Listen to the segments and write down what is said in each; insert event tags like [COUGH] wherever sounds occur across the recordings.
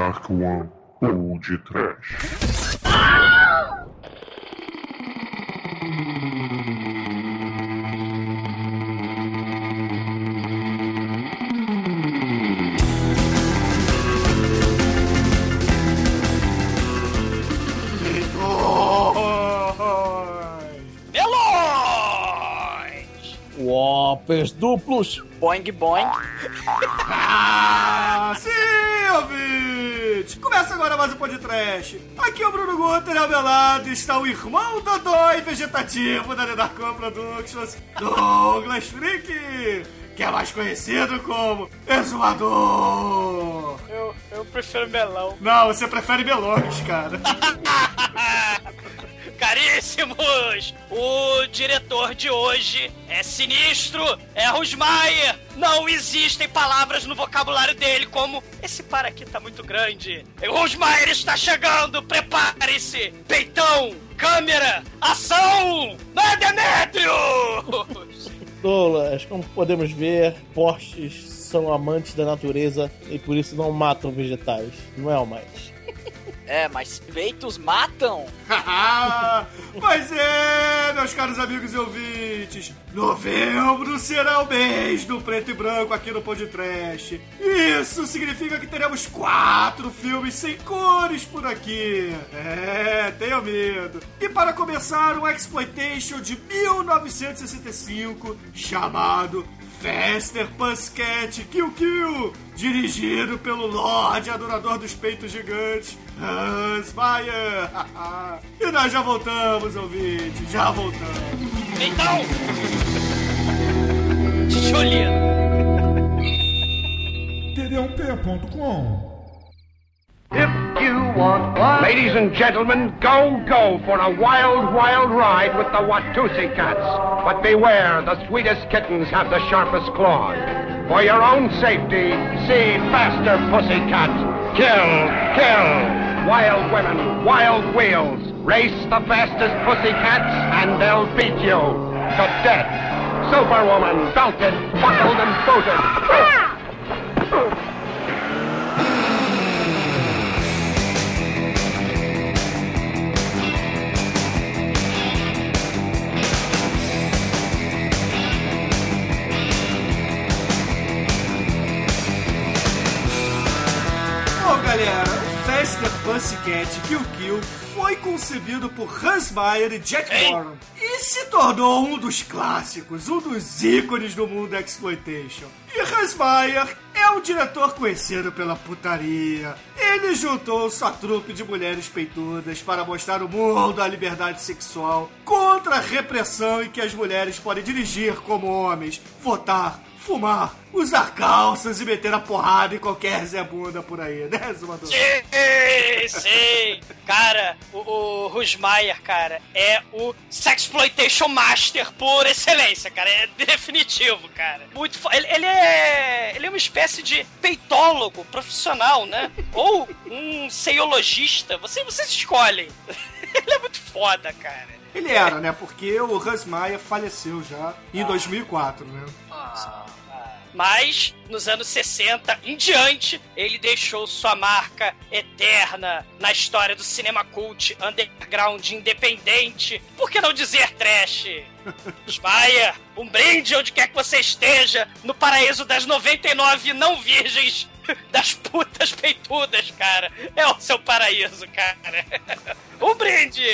Dark One ou de Trash. Melões! Whoppers duplos. Boing, boing. Ah, sim, ouvinte! Agora mais um podcast. Aqui é o Bruno Guter, ao meu lado está o irmão Dodói vegetativo da Nedarcom Productions, Douglas Freak, que é mais conhecido como Exumador. Eu, eu prefiro melão. Não, você prefere melões, cara. [LAUGHS] Caríssimos! O diretor de hoje é sinistro, é Rusmaier. Não existem palavras no vocabulário dele como esse par aqui tá muito grande. Rusmaier está chegando, prepare-se! Peitão, câmera, ação! Não é Demetrius! [LAUGHS] Douglas, como podemos ver, postes são amantes da natureza e por isso não matam vegetais. Não é o mais. É, mas peitos matam? [LAUGHS] pois é, meus caros amigos e ouvintes. Novembro será o mês do preto e branco aqui no Podcast. Isso significa que teremos quatro filmes sem cores por aqui. É, tenho medo. E para começar, um exploitation de 1965 chamado Fester Pussycat Kill Kill, dirigido pelo Lorde Adorador dos Peitos Gigantes, Hans Mayer. [LAUGHS] e nós já voltamos, ouvinte, já voltamos. Então! Juliano! td1p.com If you want fun. Ladies and gentlemen, go, go for a wild, wild ride with the Watusi cats. But beware, the sweetest kittens have the sharpest claws. For your own safety, see faster, pussycat. Kill, kill. Wild women, wild wheels. Race the fastest pussycats, and they'll beat you to death. Superwoman, belted, buckled, and booted. [LAUGHS] Ah! Pussycat Kill Kill foi concebido por Hans Meyer e Jack? Warren e se tornou um dos clássicos, um dos ícones do mundo da exploitation. E Hans Meyer é um diretor conhecido pela putaria. Ele juntou sua trupe de mulheres peitudas para mostrar ao mundo a liberdade sexual contra a repressão em que as mulheres podem dirigir como homens, votar, fumar, usar calças e meter a porrada em qualquer Zé Bunda por aí, né, Zumador? Sim, sim. Cara, o, o Rusmaier, cara, é o Sexploitation Master por excelência, cara. É definitivo, cara. Muito ele, ele é. Ele é uma espécie de peitólogo profissional, né? Ou um seiologista. Você, vocês escolhem. [LAUGHS] Ele é muito foda, cara. Ele era, né? Porque o Hans Maia faleceu já em 2004, né? Mas, nos anos 60 em diante, ele deixou sua marca eterna na história do cinema cult, underground, independente. Por que não dizer trash? Spire, um brinde onde quer que você esteja, no paraíso das 99 não virgens, [LAUGHS] das putas peitudas, cara. É o seu paraíso, cara. [LAUGHS] Um brinde!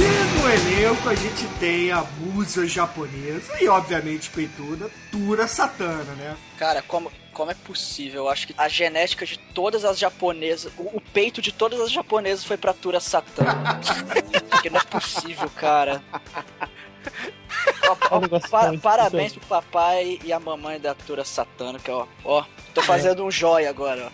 E no elenco a gente tem a musa japonesa e, obviamente, peituda, Tura Satana, né? Cara, como, como é possível? Eu acho que a genética de todas as japonesas, o, o peito de todas as japonesas foi pra Tura Satã. Porque [LAUGHS] não é possível, cara. Ó, ó, negócio pa- parabéns pro papai e a mamãe da Tura Satânica, ó. Ó, tô fazendo um joia agora, ó.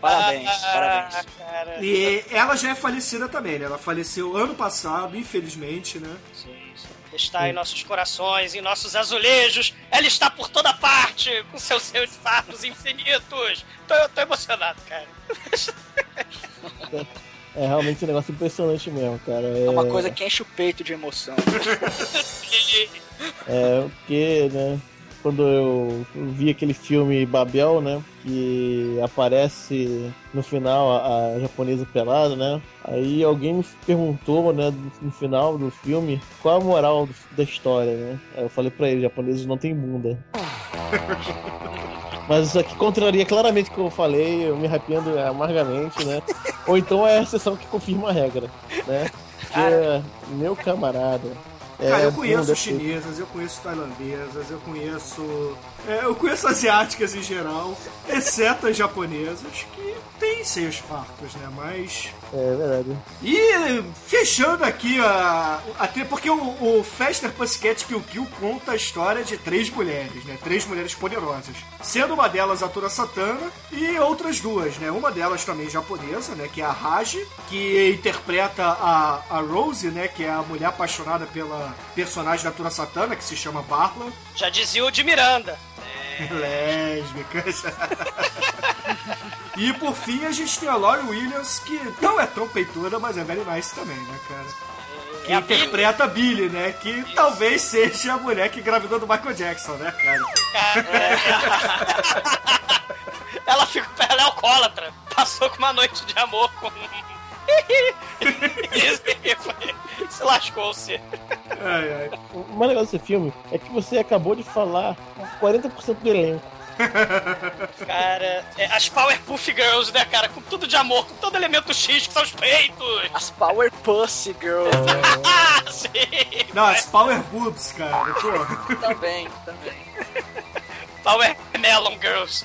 Parabéns, parabéns. Ah. E ela já é falecida também, né? Ela faleceu ano passado, infelizmente, né? Sim, sim. Está em nossos corações, em nossos azulejos. Ela está por toda parte, com seus seus fatos infinitos. Tô, eu tô emocionado, cara. [LAUGHS] É realmente um negócio impressionante mesmo, cara. É, É uma coisa que enche o peito de emoção. [LAUGHS] É, porque, né, quando eu vi aquele filme Babel, né, que aparece no final a, a japonesa pelada, né, aí alguém me perguntou, né, no final do filme, qual a moral do- da história, né. Aí eu falei pra ele, japoneses não tem bunda. [LAUGHS] Mas isso aqui contraria claramente o que eu falei, eu me arrependo amargamente, né? Ou então é a exceção que confirma a regra, né? Meu camarada. Cara, é eu conheço chinesas, eu conheço tailandesas, eu conheço. É, eu conheço asiáticas em geral, exceto as japonesas, que têm seios fartos, né? Mas. É verdade. E fechando aqui a. Até porque o, o Fester Pussycat Kill Kill conta a história de três mulheres, né? Três mulheres poderosas. Sendo uma delas a Tura Satana e outras duas, né? Uma delas também japonesa, né? Que é a Raji, que interpreta a, a Rose, né? Que é a mulher apaixonada pela personagem da Tura Satana, que se chama Barla. Já dizia o de Miranda. [LAUGHS] Lésbicas. e por fim a gente tem a Laurie Williams, que não é tão peituda, mas é very nice também, né, cara? Que É a Billy. interpreta a Billy, né? Que talvez seja a mulher que engravidou do Michael Jackson, né, cara? [LAUGHS] Ela, fica, ela é alcoólatra. Passou com uma noite de amor com. E [LAUGHS] foi- Se lascou-se. Ai, ai. O mais legal desse filme é que você acabou de falar 40% do elenco. [LAUGHS] Cara, é, as Powerpuff Girls, né, cara? Com tudo de amor, com todo elemento X, que são os peitos. As Power Pussy Girls Ah, [LAUGHS] sim. Não, as Power Boobs, cara. Pô. também, também. Power Melon Girls.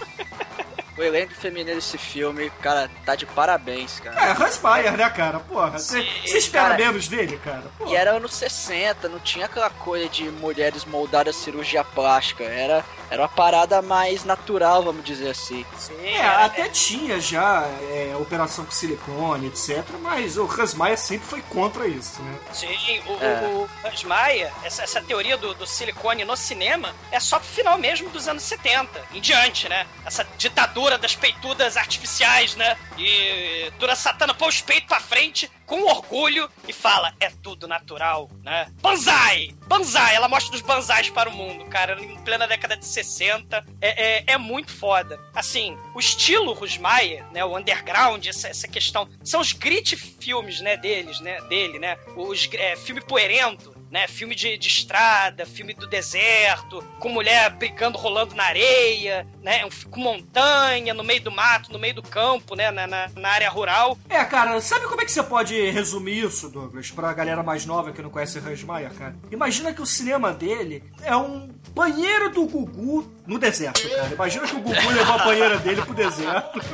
O elenco feminino desse filme, cara, tá de parabéns, cara. É, Hans Meyer, né, cara? Porra, você espera cara. menos dele, cara? Pô. E era anos 60, não tinha aquela coisa de mulheres moldadas cirurgia plástica. Era, era uma parada mais natural, vamos dizer assim. Sim, É, até tinha já é, operação com silicone, etc. Mas o Hans Meyer sempre foi contra isso, né? Sim, o, É. o, Hans Maia, essa, essa teoria do, do silicone no cinema é só pro final mesmo dos anos 70, em diante, né? Essa ditadura das peitudas artificiais, né? E Dura Satana põe os peitos pra frente com orgulho e fala: é tudo natural, né? Banzai! Banzai! Ela mostra os banzais para o mundo, cara, em plena década de 60. É, é, é muito foda. Assim, o estilo Rusmaia, né? O underground, essa, essa questão. São os grit filmes, né? Deles, né? Dele, né? Os é, filme poerento. Né, filme de, de estrada, filme do deserto, com mulher brigando, rolando na areia, né, com montanha, no meio do mato, no meio do campo, né, na, na, na área rural. É, cara, sabe como é que você pode resumir isso, Douglas, pra galera mais nova que não conhece Hans Meyer, cara? Imagina que o cinema dele é um banheiro do Gugu no deserto, cara. Imagina que o Gugu levou a banheira dele pro deserto. [LAUGHS]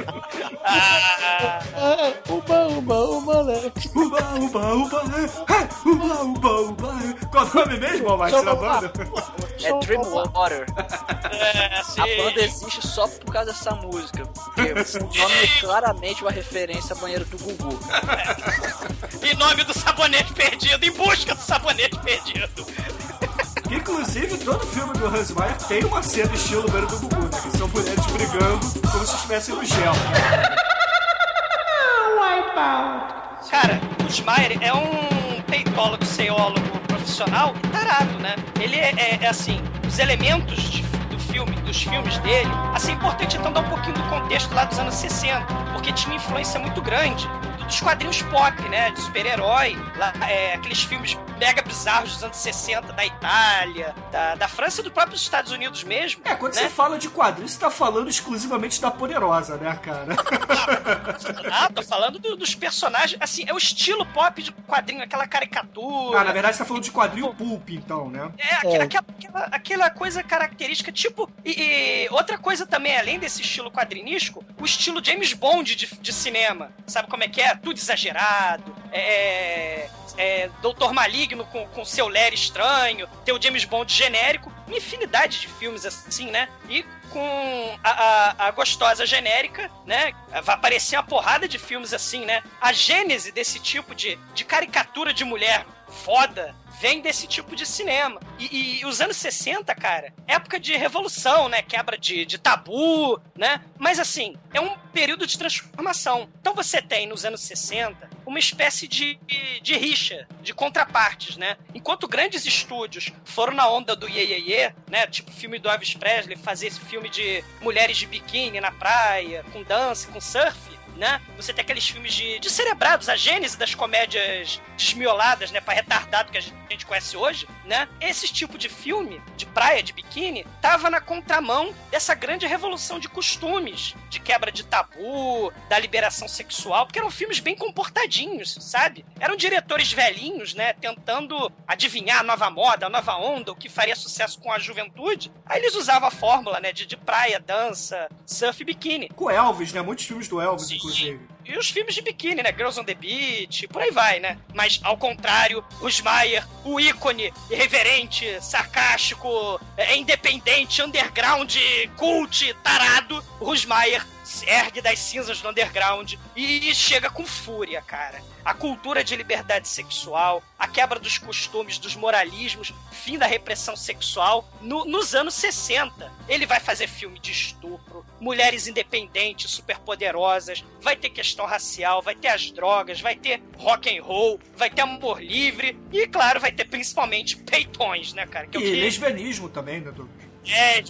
Uba, uba, uba, né? Uba, uba, uba, é, uba, uba, uba. Qual o nome mesmo, Almighty, da banda? É Dreamwater. é, A banda existe só por causa dessa música. Porque o nome é claramente uma referência a banheiro do Gugu. [LAUGHS] em nome do sabonete perdido, em busca do sabonete perdido. Que, inclusive, todo filme do Hans Meyer tem uma cena estilo banheiro do Gugu, né? Que são mulheres brigando como se estivessem no gel. Cara, o Schmeier é um peitólogo, ceólogo profissional e tarado, né? Ele é, é- é assim, os elementos de- do filme, dos filmes dele, assim, é importante então dar um pouquinho do contexto lá dos anos 60, porque tinha uma influência muito grande dos quadrinhos pop, né? De super-herói, lá, é, aqueles filmes mega bizarros dos anos 60 da Itália, da, da França e dos próprios Estados Unidos mesmo. É, quando né? você fala de quadrinhos, você tá falando exclusivamente da Poderosa, né, cara? [LAUGHS] Ah, tô falando do- dos personagens. Assim, é o estilo pop de quadrinho, aquela caricatura. Ah, na verdade, você tá falando de quadrinho pulp, então, né? É, aque- Aquela, aquela, aquela coisa característica, tipo. E, e outra coisa também, além desse estilo quadrinístico, o estilo James Bond de, de cinema. Sabe como é que é? Tudo exagerado. É. é Doutor Maligno com, com seu Larry estranho. Tem o James Bond genérico. Uma infinidade de filmes assim, né? E com a, a, a gostosa genérica, né? Vai aparecer uma porrada de filmes assim, né? A gênese desse tipo de, de caricatura de mulher foda vem desse tipo de cinema. E, e os anos 60, cara, época de revolução, né? Quebra de, de tabu, né? Mas assim, é um período de transformação. Então você tem nos anos 60 uma espécie de, de rixa, de contrapartes, né? Enquanto grandes estúdios foram na onda do Ye, Ye, Ye né? Tipo o filme do Elvis Presley, fazer esse filme de mulheres de biquíni na praia, com dança, com surf, né? Você tem aqueles filmes de, de cerebrados, a gênese das comédias desmioladas, né? Pra retardado que a gente conhece hoje, né? Esse tipo de filme, de praia, de biquíni, tava na contramão dessa grande revolução de costumes, de quebra de tabu, da liberação sexual, porque eram filmes bem comportadinhos, sabe? Eram diretores velhinhos, né? Tentando adivinhar a nova moda, a nova onda, o que faria sucesso com a juventude. Aí eles usavam a fórmula, né? De, de praia, dança, surf e biquíni. Com Elvis, né? Muitos filmes do Elvis, Sim. Inclusive. E os filmes de biquíni, né? Girls on the Beach, por aí vai, né? Mas, ao contrário, o Smayer, o ícone irreverente, sarcástico, é, independente, underground, cult, tarado, o Rusmaier se ergue das cinzas do underground e chega com fúria, cara. A cultura de liberdade sexual, a quebra dos costumes, dos moralismos, fim da repressão sexual no- nos anos 60. Ele vai fazer filme de estupro, mulheres independentes, superpoderosas, vai ter questão racial, vai ter as drogas, vai ter rock and roll, vai ter amor livre e, claro, vai ter principalmente peitões, né, cara? Que é E que- lesbianismo também, né, Douglas? é,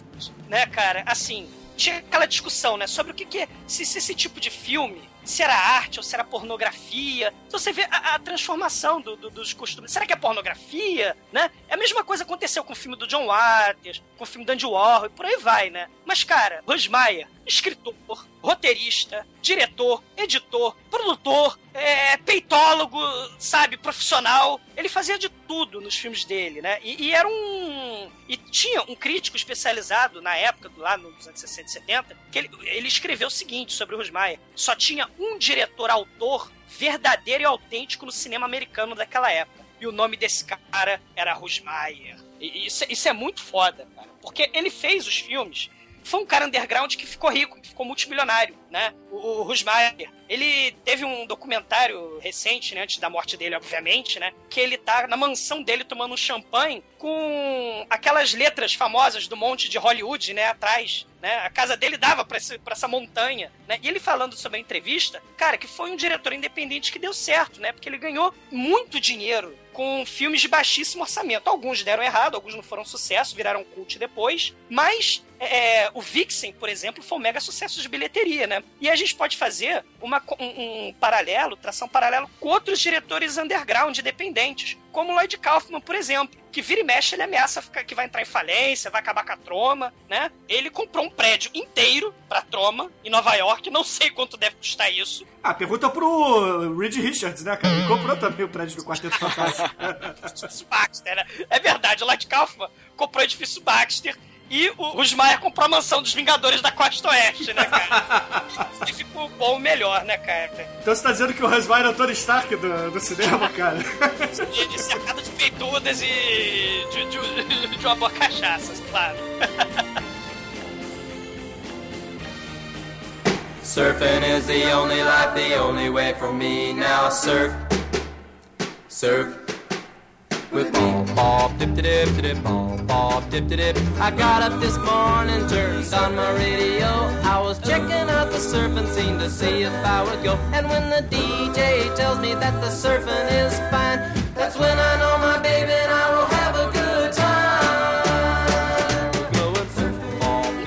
né, cara, assim, tinha aquela discussão, né, sobre o que que é, se, se esse tipo de filme, se era arte ou se era pornografia. Então você vê a, a transformação do- do- dos costumes. Será que é pornografia, né? É a mesma coisa aconteceu com o filme do John Waters, com o filme do Andy Warhol e por aí vai, né? Mas, cara, Rosmaier, escritor, roteirista, diretor, editor, produtor, é, peitólogo, sabe, profissional. Ele fazia de tudo nos filmes dele, né? E, e era um. E tinha um crítico especializado na época, lá nos anos 60 e 70, que ele, ele escreveu o seguinte sobre o Rosmaier: só tinha um diretor-autor verdadeiro e autêntico no cinema americano daquela época. E o nome desse cara era Rosmaier. Isso, isso é muito foda, cara. Porque ele fez os filmes foi um cara underground que ficou rico, que ficou multimilionário, né? O, o Rusmaier, ele teve um documentário recente, né, antes da morte dele, obviamente, né, que ele tá na mansão dele tomando um champanhe com aquelas letras famosas do monte de Hollywood, né, atrás, né? A casa dele dava pra essa montanha, né? E ele falando sobre a entrevista, cara, que foi um diretor independente que deu certo, né? Porque ele ganhou muito dinheiro com filmes de baixíssimo orçamento. Alguns deram errado, alguns não foram sucesso, viraram cult depois. Mas é, o Vixen, por exemplo, foi um mega sucesso de bilheteria, né? E a gente pode fazer uma, um, um paralelo, tração paralelo com outros diretores underground independentes, como Lloyd Kaufman, por exemplo, que vira e mexe ele ameaça que vai entrar em falência, vai acabar com a Troma, né? Ele comprou um prédio inteiro pra Troma em Nova York, não sei quanto deve custar isso. Ah, pergunta pro Reed Richards, né, cara? Ele comprou também o prédio do Quarteto Fantástico. [LAUGHS] Baxter, né? É verdade, o Lloyd Kaufman comprou o edifício Baxter e o Rusmaier comprou a mansão dos Vingadores da Costa Oeste, né, cara? [LAUGHS] e ficou bom melhor, né, cara? Então você tá dizendo que o Rosmaier é o Tony Stark do, do cinema, cara? E cercado de peitudas e de, de, de uma boa cachaça, claro. Surfing is the only life, the only way for me now. Surf, surf. With me, bob, dip, dip, dip, bob, bob, dip, dip. I got up this morning, turned on my radio. I was checking out the surfing scene to see if I would go. And when the DJ tells me that the surfing is fine, that's when I know my baby and I will have a good time.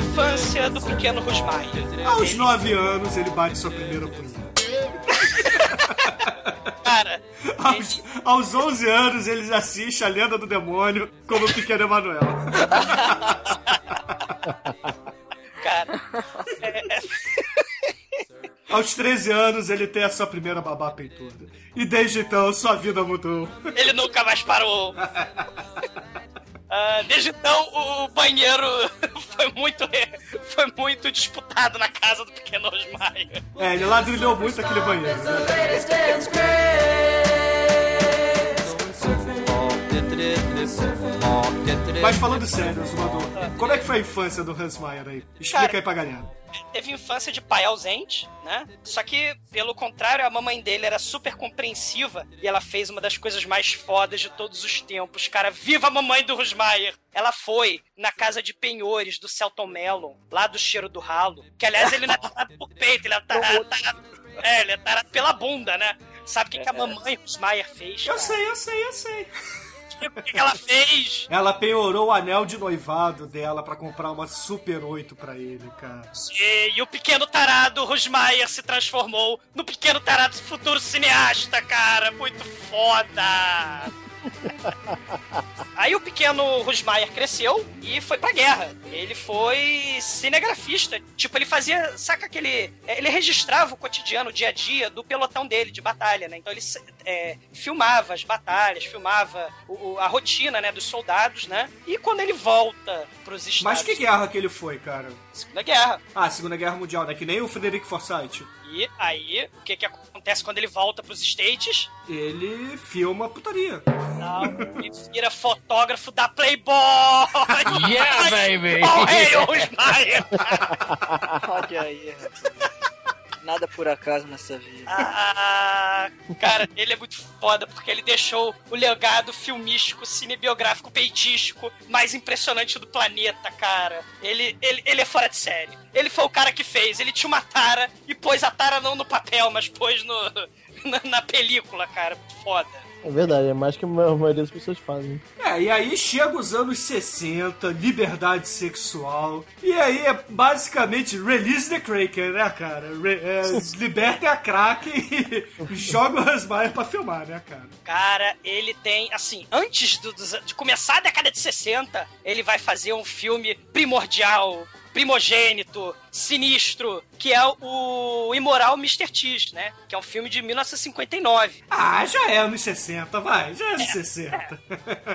Infância do pequeno Rusmaier. Aos nove anos, ele bate sua primeira punheta. Cara, Aos, aos 11 anos, ele assiste A Lenda do Demônio como o Pequeno Emanuel. cara. É, [LAUGHS] Aos 13 anos, ele tem a sua primeira babá peituda. E desde então, sua vida mudou. ele nunca mais parou. [LAUGHS] Ah, desde então, o banheiro [LAUGHS] foi muito, foi muito disputado na casa do pequeno Osmaia. É, ele ladrilhou muito aquele banheiro. Né? Mas falando sério, Zumador, como é que foi a infância do Hans Meyer aí? Explica Cara, aí pra galera. Teve infância de pai ausente, né? Só que, pelo contrário, a mamãe dele era super compreensiva e ela fez uma das coisas mais fodas de todos os tempos. Cara, viva a mamãe do Rusmaier! Ela foi na casa de penhores do Celton Mellon, lá do Cheiro do Ralo. Que, aliás, ele não é tarado por peito, ele é tarado, tarado- é, ele é tarado pela bunda, né? Sabe o que, que a mamãe Rosmaier fez? Eu cara? sei, eu sei, eu sei. O que, ela fez? Ela penhorou o anel de noivado dela pra comprar uma Super 8 pra ele, cara. E, e o pequeno tarado Rosmaier se transformou no pequeno tarado futuro cineasta, cara. Muito foda. [LAUGHS] Aí o pequeno Rosmaier cresceu e foi pra guerra. Ele foi cinegrafista. Tipo, ele fazia. Saca aquele. é, Ele registrava o cotidiano, o dia a dia do pelotão dele de batalha, né? Então ele é, filmava as batalhas, filmava o- o- a rotina, né, dos soldados, né? E quando ele volta pros Estados Mas que guerra que ele foi, cara? Segunda Guerra. Ah, Segunda Guerra Mundial, né? Que nem o Frederico Forsyth. E aí, o que que acontece quando ele volta pros States? Ele filma putaria. Não, ele vira fotógrafo da Playboy! [LAUGHS] Yeah, baby! Oh, hey, Rosmaier! Olha aí. Nada por acaso nessa vida. Ah, cara, ele é muito foda porque ele deixou o legado filmístico, cinebiográfico, peitístico mais impressionante do planeta, cara. Ele, ele, ele é fora de série. Ele foi o cara que fez. Ele tinha uma tara e pôs a tara não no papel, mas pôs no, [LAUGHS] na, na película, cara. Foda. É verdade, é mais que a maioria das pessoas fazem. É, e aí chega os anos 60, liberdade sexual. E aí é basicamente release the Kraken, né, cara? Re é, [LAUGHS] libertem a Kraken e joga o Rasmayer pra filmar, né, cara? Cara, ele tem, assim, antes do- dos- de começar a década de 60, ele vai fazer um filme primordial, primogênito, sinistro, que é o Imoral Mr. T, né? Que é um filme de 1959. Ah, já é anos 60, vai, já é anos 60.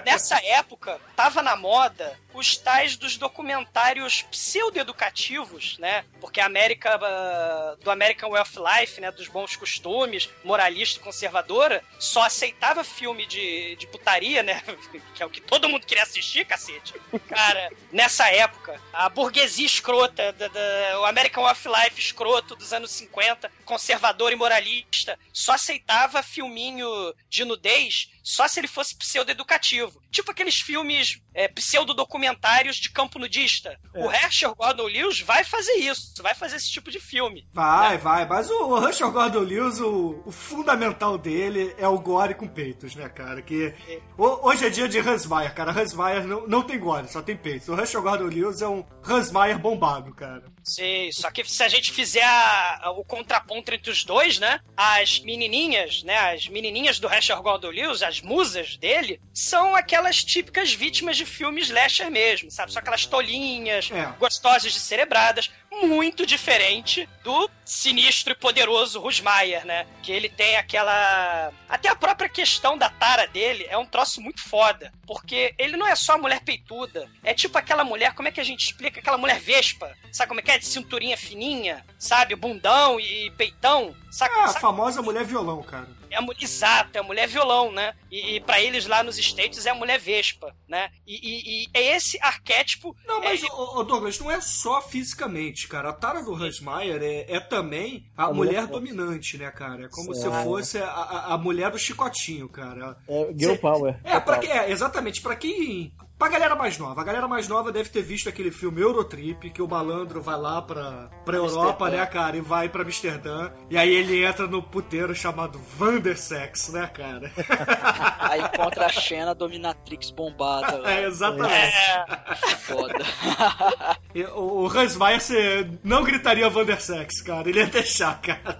Nessa época, tava na moda os tais dos documentários pseudo-educativos, né? Porque a América, ah, do American Way of Life, né? Dos bons costumes, moralista e conservadora, só aceitava filme de, de putaria, né? [LAUGHS] Que é o que todo mundo queria assistir, cacete. Cara, nessa época, a burguesia escrota, da, da- o American Way of Life escroto dos anos 50, conservador e moralista, só aceitava filminho de nudez só se ele fosse pseudo-educativo. Tipo aqueles filmes é, pseudo-documentários de campo nudista. O Herschel Gordon Lewis vai fazer isso, vai fazer esse tipo de filme. Vai, vai, mas o Russell Gordon Lewis, o, o fundamental dele é o gore com peitos, né, cara? Que ho- hoje é dia de Hansmeier, cara. Hansmeier não, não tem gore, só tem peitos. O Russell Gordon Lewis é um Hansmeier bombado, cara. Sim, só que se a gente fizer a- a- o contraponto entre os dois, né? As menininhas, né? As menininhas do Herschel Gordon Lewis, as musas dele, são aquelas típicas vítimas de filmes slasher mesmo, sabe? São aquelas tolinhas, É. gostosas de cerebradas, muito diferente do sinistro e poderoso Rusmaier, né? Que ele tem aquela... Até a própria questão da tara dele é um troço muito foda, porque ele não é só mulher peituda, é tipo aquela mulher, como é que a gente explica? Aquela mulher vespa, sabe como é que é? De cinturinha fininha, sabe? Bundão e peitão, sabe? É a sabe? famosa mulher violão, cara. É a, exato, é a mulher violão, né? E, e para eles lá nos States é a mulher vespa, né? E, e- e é esse arquétipo. Não, mas, é, ô, ô, Douglas, não é só fisicamente, cara. A tara do Hansmeier é, é também a, A mulher mulher dominante, né, cara? É como Sim. se fosse a, a, a mulher do chicotinho, cara. É Girl Cê- Power. É, pra que, é, exatamente. Pra quem. Pra galera mais nova. A galera mais nova deve ter visto aquele filme Eurotrip, que o malandro vai lá pra, pra Europa, né, cara? E vai pra Amsterdã. E aí ele entra no puteiro chamado Vandersex, né, cara? Aí encontra a Xena dominatrix bombada. lá. É, exatamente. é, Foda. [LAUGHS] E O o Hans Meyer você não gritaria Vandersex, cara. Ele ia deixar, cara.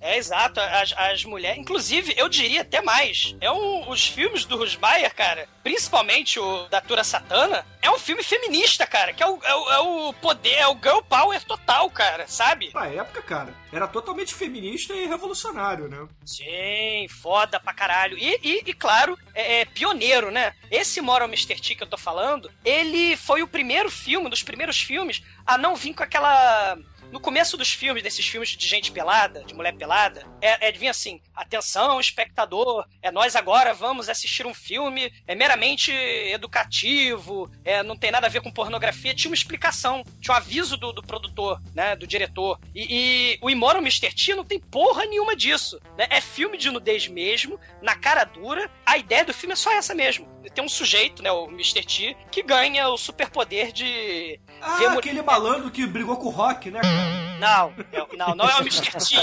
é exato, as, as mulheres. Inclusive, eu diria até mais. É um, os filmes do Rusmaier, cara, principalmente o da Tura Satana, é um filme feminista, cara. Que é o, é o, é o poder, é o girl power total, cara, sabe? Na época, cara, era totalmente feminista e revolucionário, né? Sim, foda pra caralho. E, e, e, claro, é, é pioneiro, né? Esse Moral Mr. T que eu tô falando, ele foi o primeiro filme, um dos primeiros filmes, a não vir com aquela. No começo dos filmes, desses filmes de gente pelada, de mulher pelada, é, é vinha assim: atenção, espectador, é nós agora vamos assistir um filme, é meramente educativo, é, não tem nada a ver com pornografia. Tinha uma explicação, tinha um aviso do, do produtor, né? Do diretor. E, e o Immoral Mr. T não tem porra nenhuma disso. Né? É filme de nudez mesmo, na cara dura. A ideia do filme é só essa mesmo. Tem um sujeito, né? O Mr. T, que ganha o superpoder de. Ah, aquele malandro que brigou com o Rock, né, cara? Não, não, não é o Mr. T.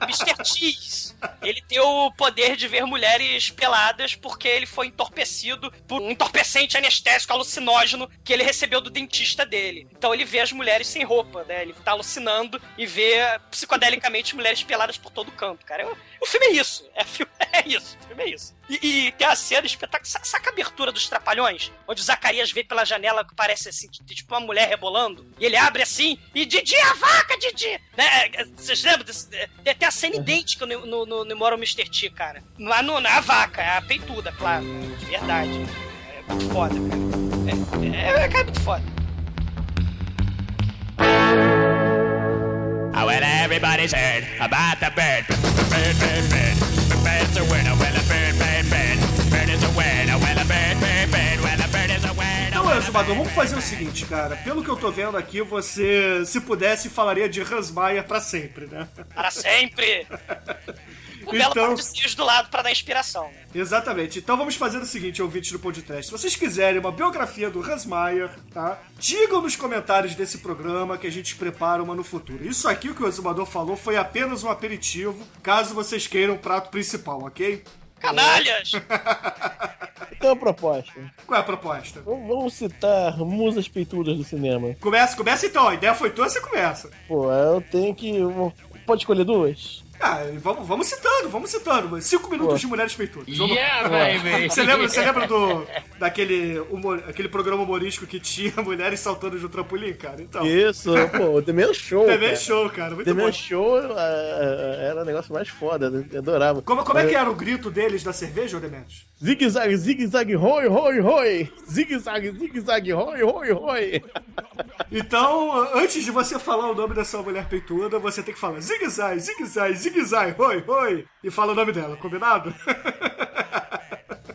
O Mr. Cheese, ele tem o poder de ver mulheres peladas porque ele foi entorpecido por um entorpecente anestésico alucinógeno que ele recebeu do dentista dele. Então ele vê as mulheres sem roupa, né? Ele tá alucinando e vê psicodelicamente mulheres peladas por todo canto, cara. O, o filme é isso. É, fi- [LAUGHS] é isso. O filme é isso. E, e tem a cena espetacular. Sa- Saca a abertura dos Trapalhões? Onde o Zacarias vê pela janela que parece assim, tipo uma mulher rebolando. E ele abre assim e Didi, a vaca, Didi! Né? Vocês lembram? Desse, tem até a cena idêntica no, no, no, no Moral Mr. T, cara. Não é a vaca, é a peituda, claro. De verdade. É muito foda, cara. É, é, cara, é muito foda. Oh, well, everybody's heard about the bird. Bird, bird, bird. The bird's a winner. Well, a bird, bird, bird. Bird is a winner. Well, a bird, bird, bird. Well, Exumador, vamos fazer o seguinte, cara. Pelo que eu tô vendo aqui, você, se pudesse, falaria de Hans Mayer pra sempre, né? Para sempre! [LAUGHS] O belo Então- patrocínios do lado pra dar inspiração. né? Exatamente. Então vamos fazer o seguinte, ouvintes do podcast. Se vocês quiserem uma biografia do Hans Mayer, tá? Digam nos comentários desse programa que a gente prepara uma no futuro. Isso aqui que o Exumador falou foi apenas um aperitivo, caso vocês queiram o prato principal, ok? Canalhas! [LAUGHS] Então a proposta. Qual é a proposta? Vamos vamos citar musas peitudas do cinema. Começa, começa então. A ideia foi tua, você começa. Pô, eu tenho que. Pode escolher duas? Ah, vamos, vamos citando, vamos citando. Cinco minutos Pô. de mulheres peitudas. Yeah, baby! Você lembra, você lembra do, daquele humor, aquele programa humorístico que tinha [LAUGHS] mulheres saltando de um trampolim, cara? Então, Isso, pô, o The Man Show. TV cara. show, cara, muito The bom. Man Show ah, era o negócio mais foda, eu adorava. Como, como é que era o grito deles da cerveja, ô Demetrius? Zigue-zague, zigue-zague, roi, roi, roi! Zigue-zague, zigue-zague, roi, roi, roi! Então, antes de você falar o nome da sua mulher peituda, você tem que falar zigue-zai, zigue-zai, zigue-zai, roi, roi, e fala o nome dela, combinado?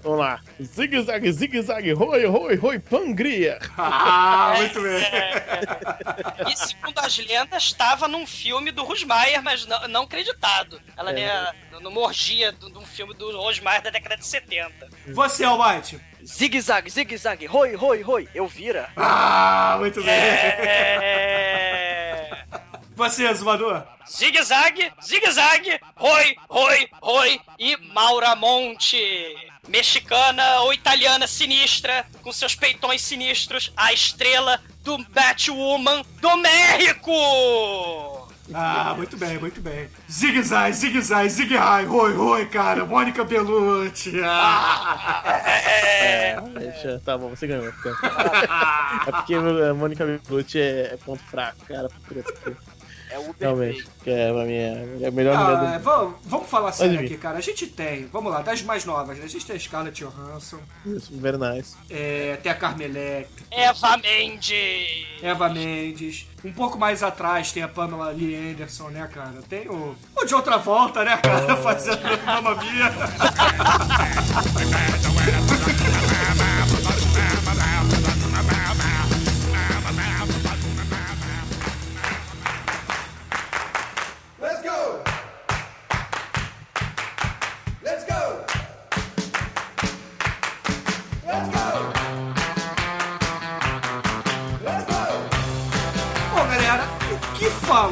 Vamos lá. Zigue-zague, zigue-zague, roi, roi, roi, pangria! ah, muito bem. E segundo as lendas, estava num filme do Rosmaier, mas não, não acreditado. Ela É. é. numa orgia de de um filme do Rosmaier da década de 70. Você, Almighty. Zigue-zague, zigue-zague, roi, roi, roi. Eu vira. Ah, muito bem. É. Você, Zumador. Zigue-zague, zigue-zague, roi, roi, roi e Maura Monte. Mexicana ou italiana sinistra, com seus peitões sinistros, a estrela do Batwoman do México! Ah, muito bem, muito bem. Zigue-zai, zigue-zai, zigue-hai, roi, roi, cara. Mônica Bellucci. Ah. É, Deixa, tá bom, você ganhou. Tá. [LAUGHS] É porque a Mônica Bellucci é, é ponto fraco, cara. que- É Uber Realmente, que é a minha é a melhor mulher Ah, do vamos, vamos falar sério aqui, cara. A gente tem, vamos lá, das mais novas, né? A gente tem a Scarlett Johansson, Isso, very nice. é, tem a Carmelec, Eva Mendes! Eva Mendes. Um pouco mais atrás tem a Pamela Lee Anderson, né, cara? Tem o, o de outra volta, né, cara? [LAUGHS] Fazendo Mamma Mia. [LAUGHS]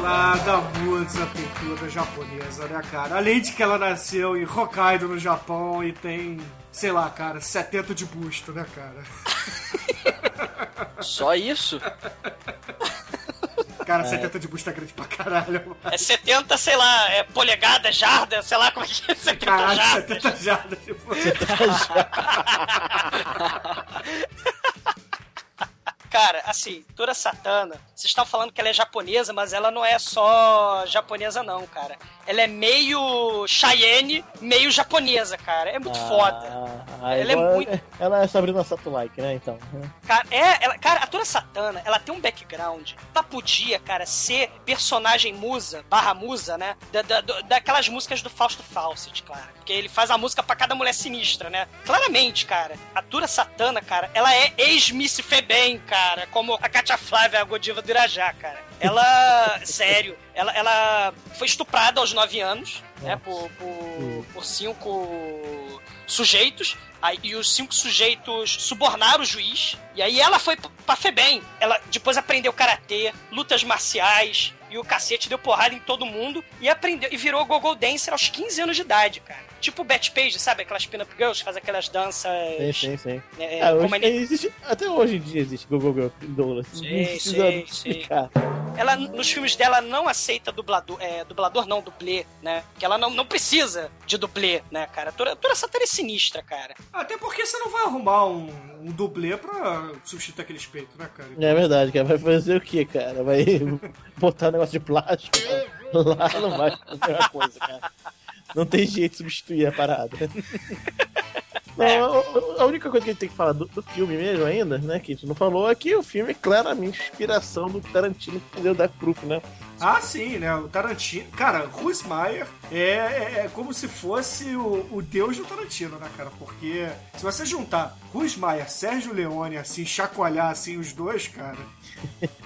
falar da musa pintura japonesa, né, cara? Além de que ela nasceu em Hokkaido, no Japão, e tem, sei lá, cara, 70 de busto, né, cara? [LAUGHS] Só isso? Cara, 70 de busto é grande pra caralho. É 70, sei lá, é polegada, jarda, sei lá como é que é 70 Caralho, jardas. 70 jardas de busto. [LAUGHS] Cara, assim, Tura Satana, vocês estão falando que ela é japonesa, mas ela não é só japonesa, não, cara. Ela é meio Cheyenne, meio japonesa, cara. É muito foda. Ah, Ela é igual- muito- Ela é Sabrina Sato like, né? Então. Cara, é, ela, cara, a Tura Satana, ela tem um background. Ela podia, cara, ser personagem musa, barra musa, né? Da, da- daquelas músicas do Fausto Fawcett, claro. Porque ele faz a música pra cada mulher sinistra, né? Claramente, cara, a Tura Satana, cara, ela é ex-Miss Febem, cara. Como a Katia Flávia, a Godiva do Irajá, cara. Ela, sério, ela, ela foi estuprada aos 9 anos, né? Por, por, por cinco sujeitos. Aí, e os cinco sujeitos subornaram o juiz. E aí ela foi pra Febem. Ela depois aprendeu karatê, lutas marciais. E e o cacete deu porrada em todo mundo e aprendeu e virou gogo dancer aos 15 anos de idade, cara. Tipo o Betty Page, sabe? Aquelas pin-up girls que fazem aquelas danças. Sim, sim, sim. É, Ah, hoje ele- existe, até hoje em dia existe Go Go Go Douglas. Sim, sim, explicar. Ela, nos filmes dela, não aceita dublador, é, dublador não, dublê, né? Que ela não, não precisa de dublê, né, cara? Toda, toda essa é sinistra, cara. Até porque você não vai arrumar um, um dublê pra substituir aqueles peitos, né, cara? É verdade, cara. Vai fazer o que, cara? Vai [LAUGHS] botar um negócio de plástico lá, não vai fazer a mesma coisa, cara. Não tem jeito de substituir a parada. [LAUGHS] Não, a- única coisa que a gente tem que falar do, do filme mesmo ainda, né, que a gente não falou, é que o filme é claramente inspiração do Tarantino que deu Dark Proof, né? Ah, sim, né? O Tarantino. Cara, Russ Meyer é, é, é como se fosse o, o deus do Tarantino, né, cara? Porque se você juntar Russ Meyer, Sérgio Leone, assim, chacoalhar assim os dois, cara.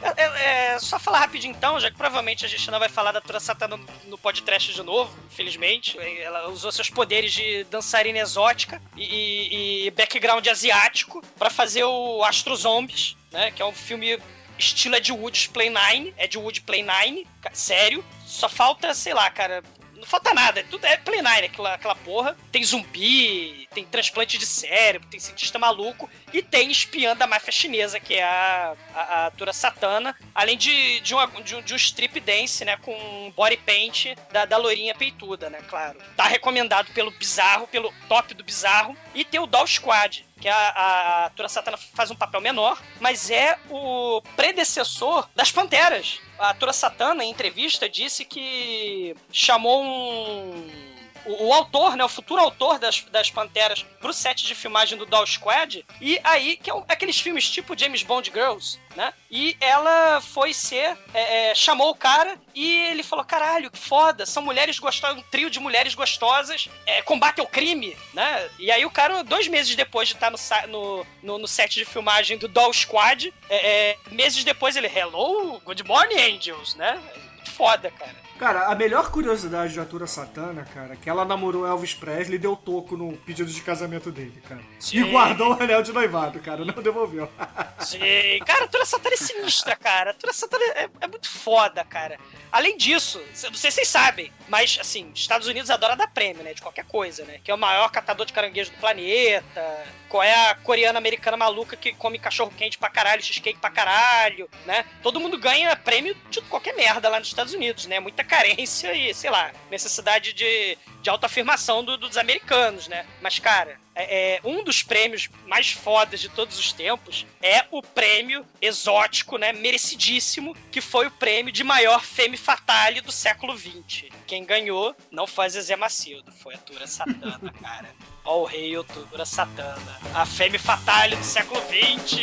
É, é, é, só falar rapidinho então, já que provavelmente a gente não vai falar da Tura Satana no, no podcast de novo, infelizmente. Ela usou seus poderes de dançarina exótica e, e- background asiático pra fazer o Astro Zombies, né? Que é um filme estilo Ed Wood Play 9, Ed Wood Play 9, ca- sério. Só falta, sei lá, cara, não falta nada, tudo é 9, aquela, aquela porra. Tem zumbi, tem transplante de cérebro, tem cientista maluco e tem espiã da máfia chinesa, que é a, a, a Tura Satana, além de, de, uma, de, um, de um strip dance, né, com body paint da, da loirinha peituda, né, claro. Tá recomendado pelo bizarro, pelo top do bizarro, e tem o Doll Squad, que a, a Tura Satana faz um papel menor, mas é o predecessor das Panteras. A Tura Satana, em entrevista, disse que chamou um. O, o autor, né, o futuro autor das, das Panteras pro set de filmagem do Doll Squad, e aí, que é um- aqueles filmes tipo James Bond Girls, né? E ela foi ser, é, é, chamou o cara e ele falou: caralho, que foda, são mulheres gostosas, um trio de mulheres gostosas, é, combate ao crime, né? E aí o cara, dois meses depois de estar no, sa- no, no, no set de filmagem do Doll Squad, é, é, meses depois ele, hello, good morning, angels, né? Muito foda, cara. Cara, a melhor curiosidade da Tura Satana, cara, é que ela namorou Elvis Presley e deu toco no pedido de casamento dele, cara. Sim. E guardou o anel de noivado, cara, não devolveu. [LAUGHS] Sim, cara, toda Satana é sinistra, cara. Toda Satana é, é muito foda, cara. Além disso, não sei se vocês sabem, mas, assim, Estados Unidos adora dar prêmio, né? De qualquer coisa, né? Que é o maior catador de caranguejo do planeta. Qual é a coreana americana maluca que come cachorro quente pra caralho, cheesecake pra caralho, né? Todo mundo ganha prêmio de qualquer merda lá nos Estados Unidos, né? Muita carência e, sei lá, necessidade de, de autoafirmação do- dos americanos, né? Mas, cara, é, é, um dos prêmios mais fodas de todos os tempos é o prêmio exótico, né? Merecidíssimo, que foi o prêmio de maior femme fatale do século XX. Quem ganhou não foi Zezé Macildo, foi a Tura Satana, [LAUGHS] cara. Ó o rei Tura Satana. A femme fatale do século XX.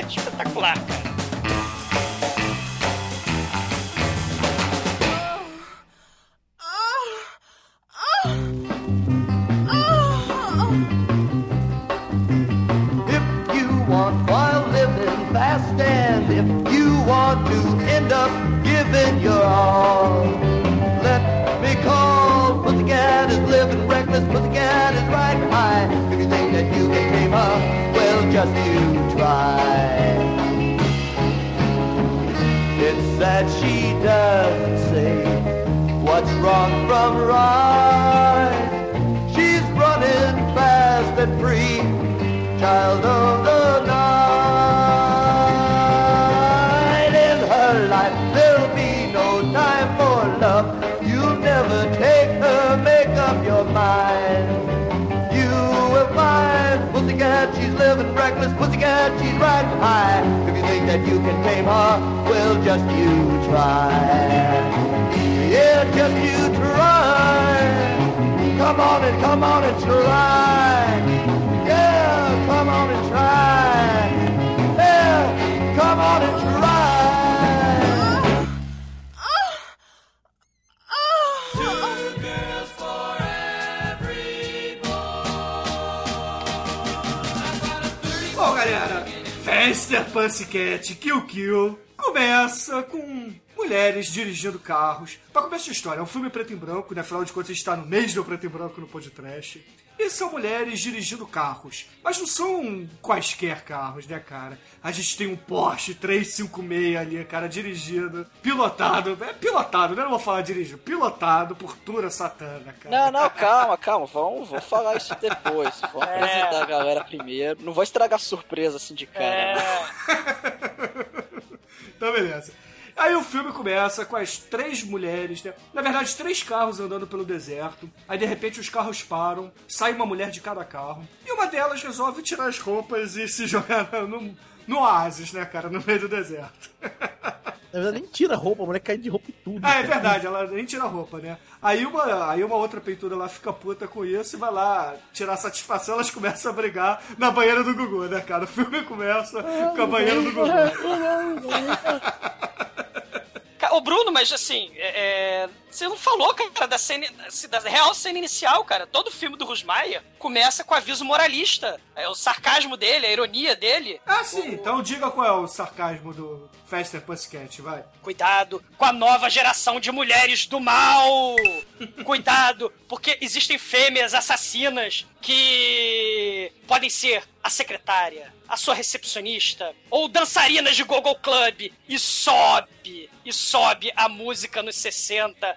[LAUGHS] Espetacular, cara. If you want living fast and if you want to end up giving your all, let me call. Pussycat is living reckless, Pussycat is right high. If you think that you can tame her, well, just you try. It's that she doesn't say what's wrong from right. She's running fast and free, child of the night. In her life, there'll be no time for love. You'll never take her, make up your mind. You will find Pussycat, she's living reckless. Pussycat, she's riding high. If you think that you can tame her, well, just you try. Yeah, just you try. Come on and come on and try. Yeah, come on and try. Yeah, come on and try. Fester Pussycat Kill Kill começa com mulheres dirigindo carros. Pra começar a história, é um filme preto e branco, né? Afinal de contas, a gente tá no mês do preto e branco no podcast. E são mulheres dirigindo carros. Mas não são quaisquer carros, né, cara? A gente tem um Porsche 356 ali, cara, dirigido, pilotado. É pilotado, né? Não vou falar dirigido. Pilotado por Tura Satana, cara. Não, não, calma, calma. Vamos, vou falar isso depois. Vamos É. apresentar a galera primeiro. Não vou estragar surpresa assim de cara. É. né? [LAUGHS] Então, beleza. Aí o filme começa com as três mulheres, né? Na verdade, três carros andando pelo deserto. Aí, de repente, os carros param, sai uma mulher de cada carro. E uma delas resolve tirar as roupas e se [LAUGHS] jogar no, no oásis, né, cara? No meio do deserto. Na verdade, nem tira roupa, a mulher cai de roupa e tudo. Ah, é cara. verdade, ela nem tira roupa, né? Aí uma, aí uma outra peituda lá fica puta com isso e vai lá tirar satisfação, elas começam a brigar na banheira do Gugu, né, cara? O filme começa com a banheira do Gugu. Ca- [LAUGHS] Ô, Bruno, mas assim, é, é, você não falou, cara, da, cena, da real cena inicial, cara. Todo filme do Rusmaia começa com aviso moralista. É o sarcasmo dele, a ironia dele. Ah, sim, então diga qual é o sarcasmo do Faster Pussycat, vai. Cuidado com a nova geração de mulheres do mal! Cuidado, porque existem fêmeas assassinas que podem ser a secretária, a sua recepcionista ou dançarinas de Google Club e sobe, e sobe a música nos 60,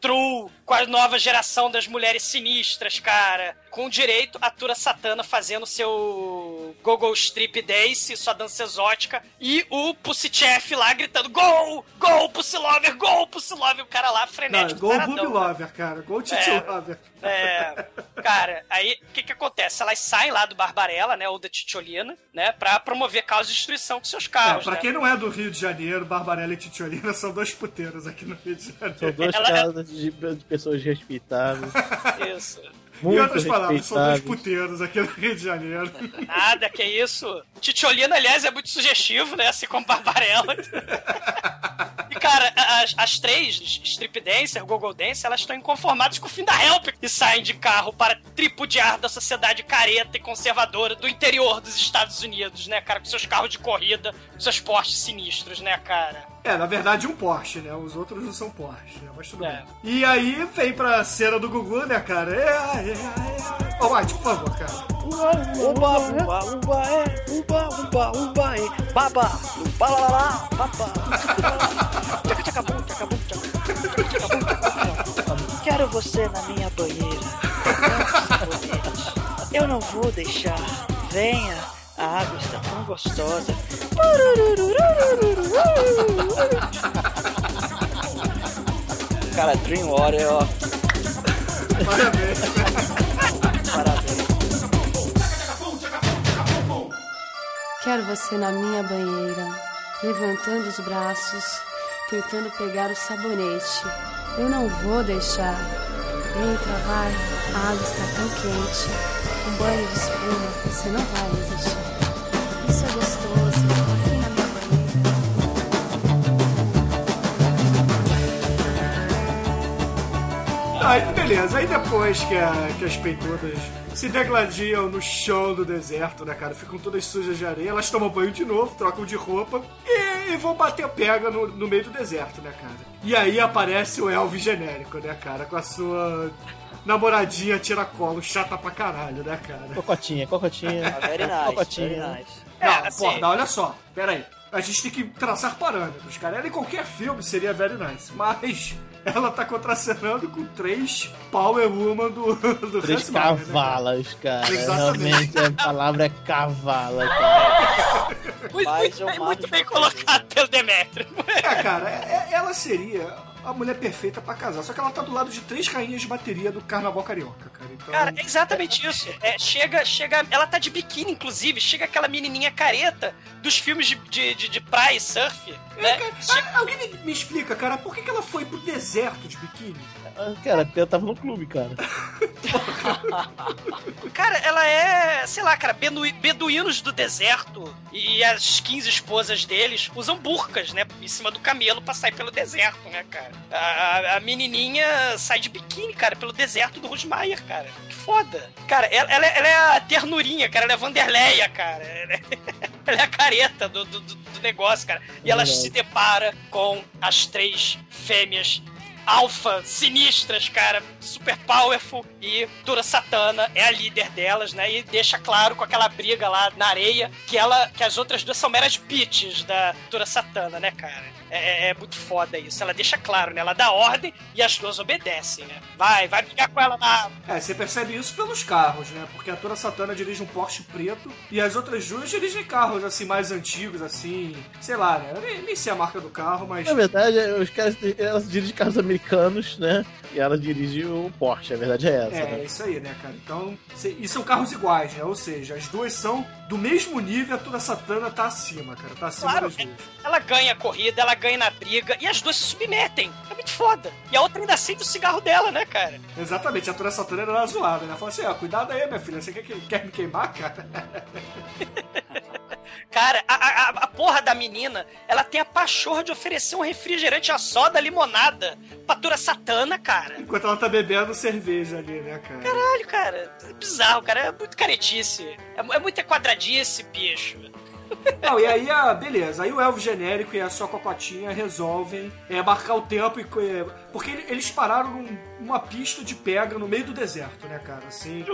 true, com a nova geração das mulheres sinistras, cara. Com direito a Tura Satana fazendo seu Google Strip Dance, sua dança exótica, e o Pussy Chef lá gritando: Gol! Gol, Pussy Lover! Gol, Pussy Lover! O cara lá Não, frenético. Gol taradão, Boob né? Lover, cara. Gol Titi É. Lover. É, cara, aí o que que acontece? Elas saem lá do Barbarella, né, ou da Titiolina, né, pra promover causa de destruição com seus É, carros, pra né? quem não é do Rio de Janeiro, Barbarella e Titiolina [LAUGHS] são dois puteiros aqui no Rio de Janeiro. São duas Ela- casas de, de pessoas respeitáveis. [LAUGHS] Isso. Em Muito outras palavras, são dois puteiros aqui no Rio de Janeiro. Nada, que isso. Titiolina, aliás, é muito sugestivo, né, assim como Barbarella. E, cara, as, as três, Strip Dancer, Google Dancer, elas estão inconformadas com o fim da Help e saem de carro para tripudiar da sociedade careta e conservadora do interior dos Estados Unidos, né, cara? Com seus carros de corrida, com seus postes sinistros, né, cara? É, na verdade, um Porsche, né? Os outros não são Porsche, né? Mas tudo É. bem. E aí vem pra cena do Gugu, né, cara? É, é, é. Ô, White, por favor, cara. Uba, uba, uba, é, uba, uba, uba, é, baba, uba, lá, lá, lá, baba. Tchaca, tchaca, bum, tchaca, bum, tchaca, tchaca, bum, tchaca, bum. Quero você na minha banheira. Eu não vou deixar. Venha, a água está tão gostosa. Cara, Dream Water, ó. Parabéns. Parabéns. Quero você na minha banheira, levantando os braços, tentando pegar o sabonete. Eu não vou deixar. Entra, vai, a água está tão quente. Um banho de espuma, você não vai resistir. Aí, beleza. Aí depois que, a- que as peitudas se degladiam no chão do deserto, né, cara? Ficam todas sujas de areia, elas tomam banho de novo, trocam de roupa e, e vão bater pega no, no meio do deserto, né, cara? E aí aparece o Elvis genérico, né, cara? Com a sua namoradinha tiracolo chata pra caralho, né, cara? Cocotinha, cocotinha. Ah, Very nice, cocotinha. very nice. Não, É, assim- porra, olha só, pera aí. A gente tem que traçar parâmetros, cara. Ela em qualquer filme seria very nice, mas ela tá contracenando com três Power Woman do, do Três Hans Meyer, né, cara? cavalas, cara. Exatamente. Realmente a palavra é cavala, cara. Muito, muito bem, muito bem colocado pelo Demetrio. É, cara, é- é- ela seria a mulher perfeita pra casar. Só que ela tá do lado de três rainhas de bateria do Carnaval Carioca, cara. Então, Cara, é exatamente isso. É, chega, chega. Ela tá de biquíni, inclusive. Chega aquela menininha careta dos filmes de, de, de, de praia e surf. Né? Chega- Ah, alguém me, me explica, cara, por que, que ela foi pro deserto de biquíni? Ah, Cara, eu tava no clube, cara. [LAUGHS] [LAUGHS] Cara, ela é, sei lá, cara, beduínos do deserto e as 15 esposas deles usam burcas, né? Em cima do camelo pra sair pelo deserto, né, cara? A, a- menininha sai de biquíni, cara, pelo deserto do Rusmaier, cara. Que foda. Cara, ela, ela é- ela é a ternurinha, cara. Ela é Vanderleia, cara. Ela é, [LAUGHS] ela é a careta do, do, do- negócio, cara. E ela Verdade. se depara com as três fêmeas alfa sinistras, cara, super powerful e Tura Satana é a líder delas, né? E deixa claro com aquela briga lá na areia que ela que as outras duas são meras bitches da Tura Satana, né, cara? É, é- é muito foda isso. Ela deixa claro, né? Ela dá ordem e as duas obedecem, né? Vai, vai brigar com ela na. É, você percebe isso pelos carros, né? Porque a Tura Satana dirige um Porsche preto e as outras duas dirigem carros, assim, mais antigos, assim, sei lá, né? Eu nem, nem sei a marca do carro, mas... Na verdade, os caras elas dirigem carros americanos, né? E ela dirige o Porsche, a verdade é essa. É, né? é isso aí, né, cara? Então, cê- e são carros iguais, né? Ou seja, as duas são do mesmo nível, a Tura Satana tá acima, cara. Tá acima Claro, das duas. ela ganha a corrida, ela ganha na briga e as duas se submetem. É muito foda. E a outra ainda acende o cigarro dela, né, cara? Exatamente, a Tura Satana era zoada, né? Fala assim, ó, cuidado aí, minha filha, você quer, que- quer me queimar, cara? [LAUGHS] Cara, a, a, a porra da menina, ela tem a pachorra de oferecer um refrigerante a soda limonada pra Tura Satana, cara. Enquanto ela tá bebendo cerveja ali, né, cara? Caralho, cara. É bizarro, cara. É muito caretice. É, é muita quadradice, bicho. Não, e aí, ah, beleza. Aí o elfo genérico e a sua cocotinha resolvem é, marcar o tempo e. é, porque ele- eles pararam num- numa pista de pega no meio do deserto, né, cara? Assim,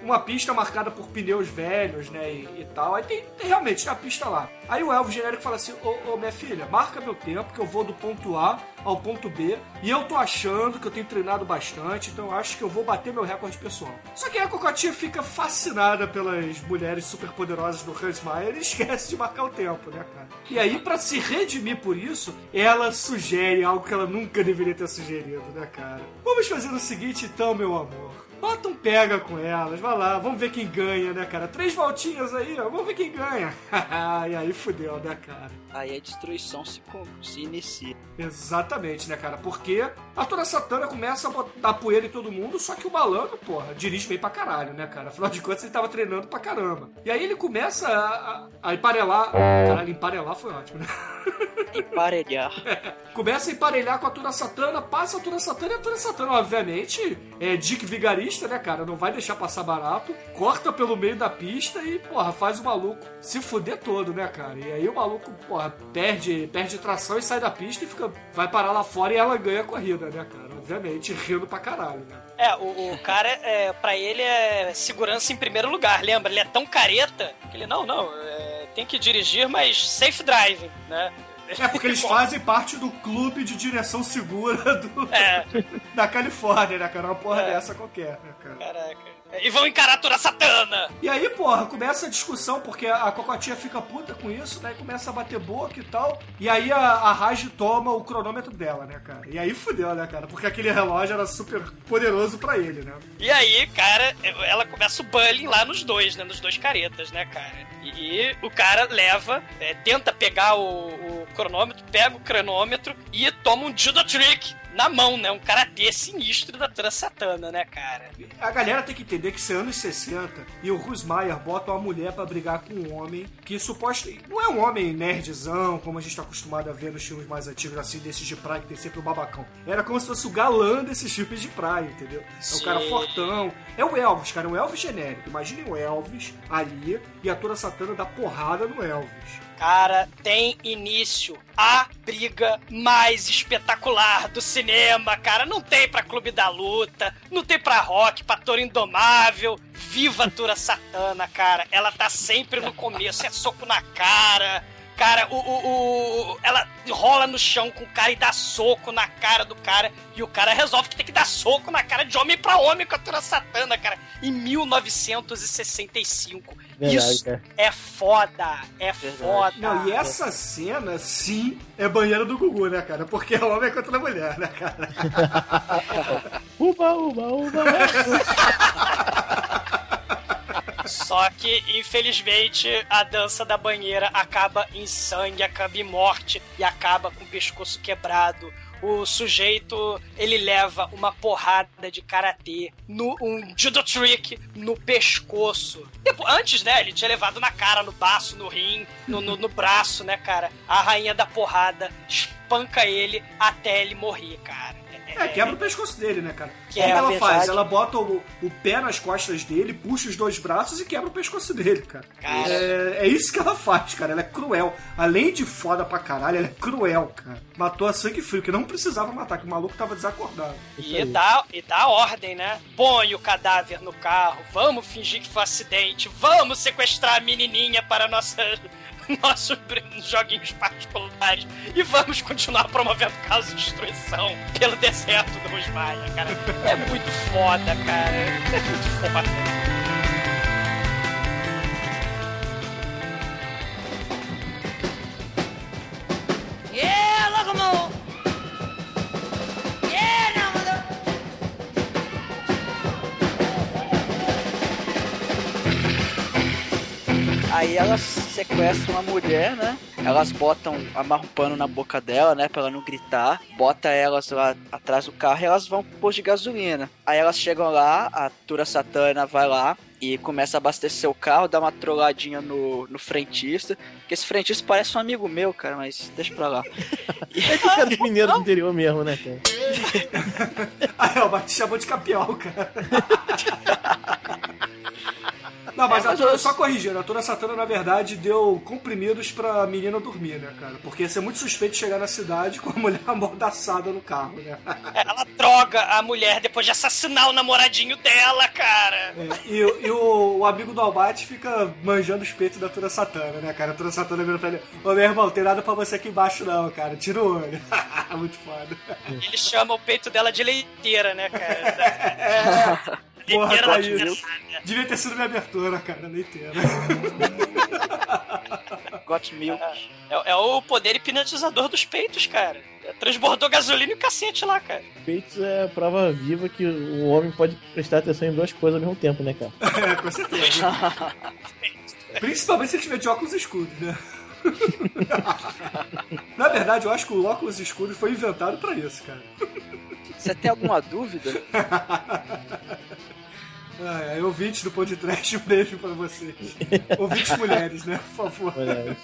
com uma pista marcada por pneus velhos, né, e, e tal. Aí tem, tem realmente tem a pista lá. Aí o elfo genérico fala assim: Ô, ô, minha filha, marca meu tempo que eu vou do ponto A ao ponto B. E eu tô achando que eu tenho treinado bastante, então acho que eu vou bater meu recorde pessoal. Só que a cocotinha fica fascinada pelas mulheres superpoderosas do Hans Meyer e [LAUGHS] esquece de marcar o tempo, né, cara? E aí, pra se redimir por isso, ela sugere algo que ela nunca deveria ter sugerido, né, cara? Vamos fazer o seguinte, então, meu amor. Bota um pega com elas, vai lá, vamos ver quem ganha, né, cara? Três voltinhas aí, ó, vamos ver quem ganha. [LAUGHS] e aí fudeu, né, cara? Aí a destruição se, se inicia. Exatamente, né, cara? Porque a Tora Satana começa a botar poeira em todo mundo, só que o malandro, porra, dirige bem pra caralho, né, cara? Afinal de contas, ele tava treinando pra caramba. E aí ele começa a, a, a emparelar. Caralho, emparelar foi ótimo, né? [LAUGHS] Emparelhar. Começa a emparelhar com a Tura Satana, passa a Tura Satana e a Tura Satana, obviamente, é Dick Vigarista, né, cara? Não vai deixar passar barato, corta pelo meio da pista e, porra, faz o maluco se fuder todo, né, cara? E aí o maluco, porra, perde, perde tração e sai da pista e fica, vai parar lá fora e ela ganha a corrida, né, cara? Obviamente, rindo pra caralho, né? É, o, o cara, é, pra ele, é segurança em primeiro lugar, lembra? Ele é tão careta que ele, não, não, é, tem que dirigir, mas safe driving, né? É porque eles fazem parte do clube de direção segura do, É. [LAUGHS] da Califórnia, né, cara? Uma porra É. dessa qualquer, né, cara? Caraca. E vão encarar a Tura Satana! E aí, porra, começa a discussão, porque a Cocotinha fica puta com isso, né? E começa a bater boca e tal. E aí a, a Raj toma o cronômetro dela, né, cara? E aí fudeu, né, cara? Porque aquele relógio era super poderoso pra ele, né? E aí, cara, ela começa o bullying lá nos dois, né? Nos dois caretas, né, cara? E, o cara leva, é, tenta pegar o, o cronômetro, pega o cronômetro e toma um judo trick na mão, né? Um karatê sinistro da Tura Satana, né, cara? A galera tem que entender que isso é anos 60 e o Rusmaier bota uma mulher pra brigar com um homem que suposto não é um homem nerdzão, como a gente tá acostumado a ver nos filmes mais antigos, assim, desses de praia que tem sempre o babacão. Era como se fosse o galã desses filmes de praia, entendeu? É o cara Sim. fortão. É o Elvis, cara, um Elvis genérico. Imaginem o Elvis ali e a Tura Satana dá porrada no Elvis. Cara, tem início a briga mais espetacular do cinema, cara. Não tem pra Clube da Luta, não tem pra Rock, pra Toro Indomável. Viva Tura Satana, cara. Ela tá sempre no começo, é soco na cara. Cara, o, o, o- ela rola no chão com o cara e dá soco na cara do cara. E o cara resolve que tem que dar soco na cara de homem pra homem com a Tura Satana, cara. Em 1965. Verdade, Isso cara. é foda. É foda. Não, e essa cena, sim, é banheiro do Gugu, né, cara? Porque é homem contra a mulher, né, cara? [LAUGHS] Uba, uba, uba. Só que, infelizmente, a dança da banheira acaba em sangue, acaba em morte e acaba com o pescoço quebrado. O sujeito, ele leva uma porrada de karatê, no, um judo trick no pescoço. Depois, antes, né, ele tinha levado na cara, no baço, no rim, no, no, no braço, né, cara? A rainha da porrada espanca ele até ele morrer, cara. É, quebra o pescoço dele, né, cara? O que é, ela faz? Ela bota o, o pé nas costas dele, puxa os dois braços e quebra o pescoço dele, cara. Cara. É, é isso que ela faz, cara. Ela é cruel. Além de foda pra caralho, ela é cruel, cara. Matou a sangue frio, que não precisava matar, que o maluco tava desacordado. E dá, e dá ordem, né? Põe o cadáver no carro, vamos fingir que foi um acidente, vamos sequestrar a menininha para nossa, [LAUGHS] nossos joguinhos particulares e vamos continuar promovendo casos de destruição pelo deserto do Rosmaia, cara. É muito foda, cara. É muito foda. Yeah, look Aí elas sequestram a mulher, né? Elas botam, amarram um pano na boca dela, né? Pra ela não gritar. Bota elas lá atrás do carro e elas vão pro posto de gasolina. Aí elas chegam lá, a Tura Satana vai lá e começa a abastecer o carro, dá uma trolladinha no, no frentista. Que esse frentista parece um amigo meu, cara, mas deixa pra lá. [LAUGHS] É que cara de mineiro do interior mesmo, né, cara? Aí, ó, te chamou de capial, cara. [LAUGHS] Não, mas, É, a Tura, eu- só corrigindo, a Tura Satana, na verdade, deu comprimidos pra menina dormir, né, cara? Porque ia ser muito suspeito chegar na cidade com a [LAUGHS] mulher amordaçada no carro, né? Ela droga a mulher depois de assassinar o namoradinho dela, cara. É, e, e o, o amigo do Albate fica manjando os peitos da Tura Satana, né, cara? A Tura Satana vira pra ele: Ô meu irmão, tem nada pra você aqui embaixo, não, cara. Tira o olho. [LAUGHS] Muito foda. Ele chama o peito dela de leiteira, né, cara? [LAUGHS] É. Porra, tá. Devia ter sido minha abertura, cara, leiteira. [LAUGHS] Got milk. É, é o poder hipnotizador dos peitos, cara. Transbordou gasolina e o cacete lá, cara. Peitos é a prova viva que o homem pode prestar atenção em duas coisas ao mesmo tempo, né, cara? [LAUGHS] É, com certeza. [LAUGHS] Principalmente se ele tiver de óculos escuros, né? Na verdade, eu acho que o óculos escuro foi inventado pra isso, cara. Você tem alguma dúvida? Ah, é, ouvintes do Pão de Trash, um beijo pra vocês. ouvintes mulheres, né? Por favor. Olha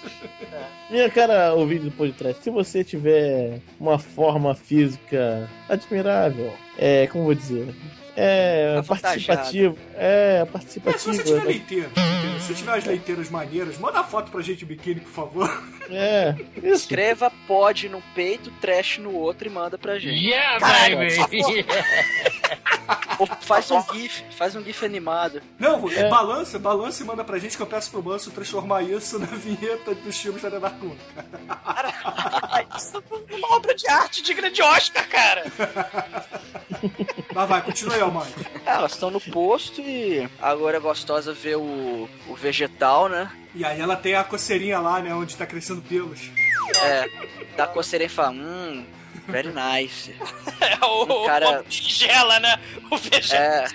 Minha cara ouvinte do podcast, se você tiver uma forma física admirável, é, como vou dizer, é participativo, é É, participativo. se você tiver leiteiro, entendeu? Se tiver as leiteiras maneiras, manda foto pra gente de biquíni, por favor. É, isso. Escreva pode num peito, trash no outro e manda pra gente. Yeah, Caralho, baby! [LAUGHS] Ou faz um GIF, faz um GIF animado. Não, É. balança, balança e manda pra gente que eu peço pro Manso transformar isso na vinheta dos filmes da Denarcuna. Isso é uma obra de arte de grande Oscar, cara. Mas vai, continua aí, Almighty. É, elas estão no posto e agora é gostosa ver o, o vegetal, né? E aí ela tem a coceirinha lá, né, onde tá crescendo pelos. É, dá coceira e fala, hum, very nice. [LAUGHS] É o, O cara- o tigela, né? O vegetal. É.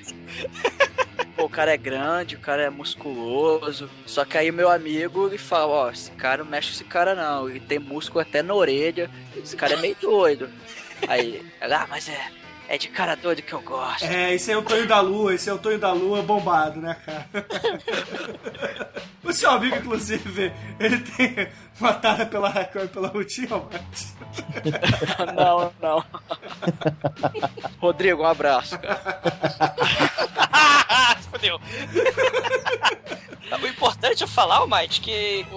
Pô, o cara é grande, o cara é musculoso. Só que aí meu amigo ele fala, ó, esse cara não mexe com esse cara não. Ele tem músculo até na orelha. Esse cara é meio doido. Aí, ela, ah, mas é. É de cara doido que eu gosto. É, esse aí é o Tonho da Lua, esse é o Tonho da Lua bombado, né, cara? o seu amigo, inclusive, ele tem uma tara pela, pela rotina, Almighty. não, não. Rodrigo, um abraço, cara. [LAUGHS] Ah, fodeu. O importante é falar, Mike, que o,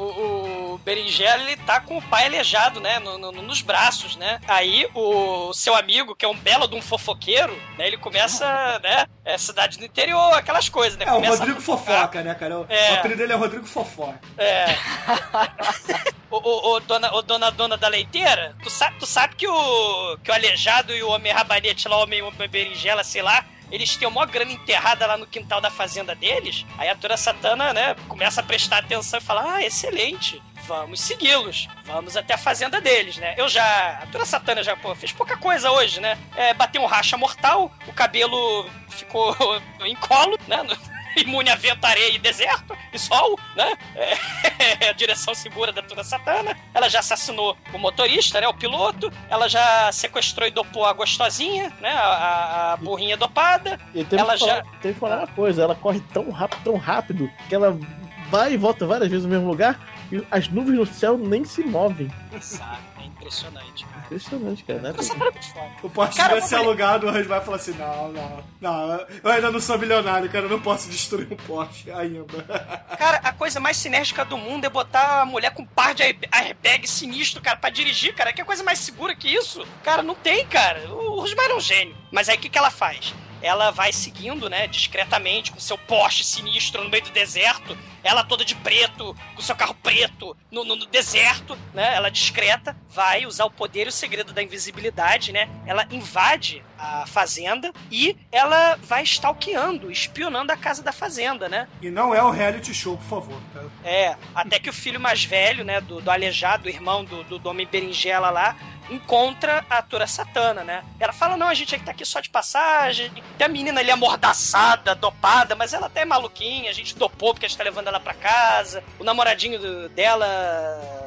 o Berinjela, ele tá com o pai aleijado, né? no- no- nos braços, né? Aí o seu amigo, que é um belo de um fofoqueiro, né? Ele começa, né? É cidade do interior, aquelas coisas, né? É, o Começa Rodrigo a- Fofoca, né, cara? O, É. o apelido dele é Rodrigo Fofoca. É. ô, ô, ô, dona, ô, dona, dona da leiteira, tu sabe, tu sabe que, o, que o aleijado e o homem rabanete lá, o homem, homem berinjela, sei lá, eles têm uma grana enterrada lá no quintal da fazenda deles. Aí a Tura Satana, né, começa a prestar atenção e fala: Ah, excelente. Vamos segui-los. Vamos até a fazenda deles, né? Eu já. A Tura Satana já, pô, fez pouca coisa hoje, né? É, bateu um racha mortal, o cabelo ficou [LAUGHS] em colo, né? [LAUGHS] imune a vento, areia e deserto e sol, né? É, [LAUGHS] a direção segura da Tura Satana. Ela já assassinou o motorista, né? O piloto. Ela já sequestrou e dopou a gostosinha, né? A, a- a burrinha dopada. E teve Ela que falar, já. teve que falar uma coisa, ela corre tão rápido, tão rápido, que ela vai e volta várias vezes no mesmo lugar e as nuvens no céu nem se movem. Sabe? É impressionante, cara. Impressionante, cara. Né? Essa parada é muito foda. O Porsche Cara, devia ser alugado, o vai falar assim: não, não, não, eu ainda não sou milionário, cara, eu não posso destruir um Porsche ainda. [LAUGHS] Cara, a coisa mais sinérgica do mundo é botar a mulher com um par de airb- airbag sinistro, cara, pra dirigir, cara. Que coisa mais segura que isso? Cara, não tem, cara. O Rosmar é um gênio. Mas aí o que, que ela faz? Ela vai seguindo, né, discretamente, com seu Porsche sinistro no meio do deserto. Ela toda de preto, com seu carro preto, no, no- no deserto, né? Ela discreta, vai usar o poder e o segredo da invisibilidade, né? Ela invade a fazenda e ela vai stalkeando, espionando a casa da fazenda, né? E não é o reality show, por favor, tá? É, até que o filho mais velho, né, do, do aleijado, irmão do, do, do Homem Berinjela lá, encontra a Tura Satana, né? Ela fala, não, a gente tá aqui só de passagem. Tem a menina ali amordaçada, dopada, mas ela até é maluquinha, a gente dopou porque a gente tá levando ela pra casa. O namoradinho dela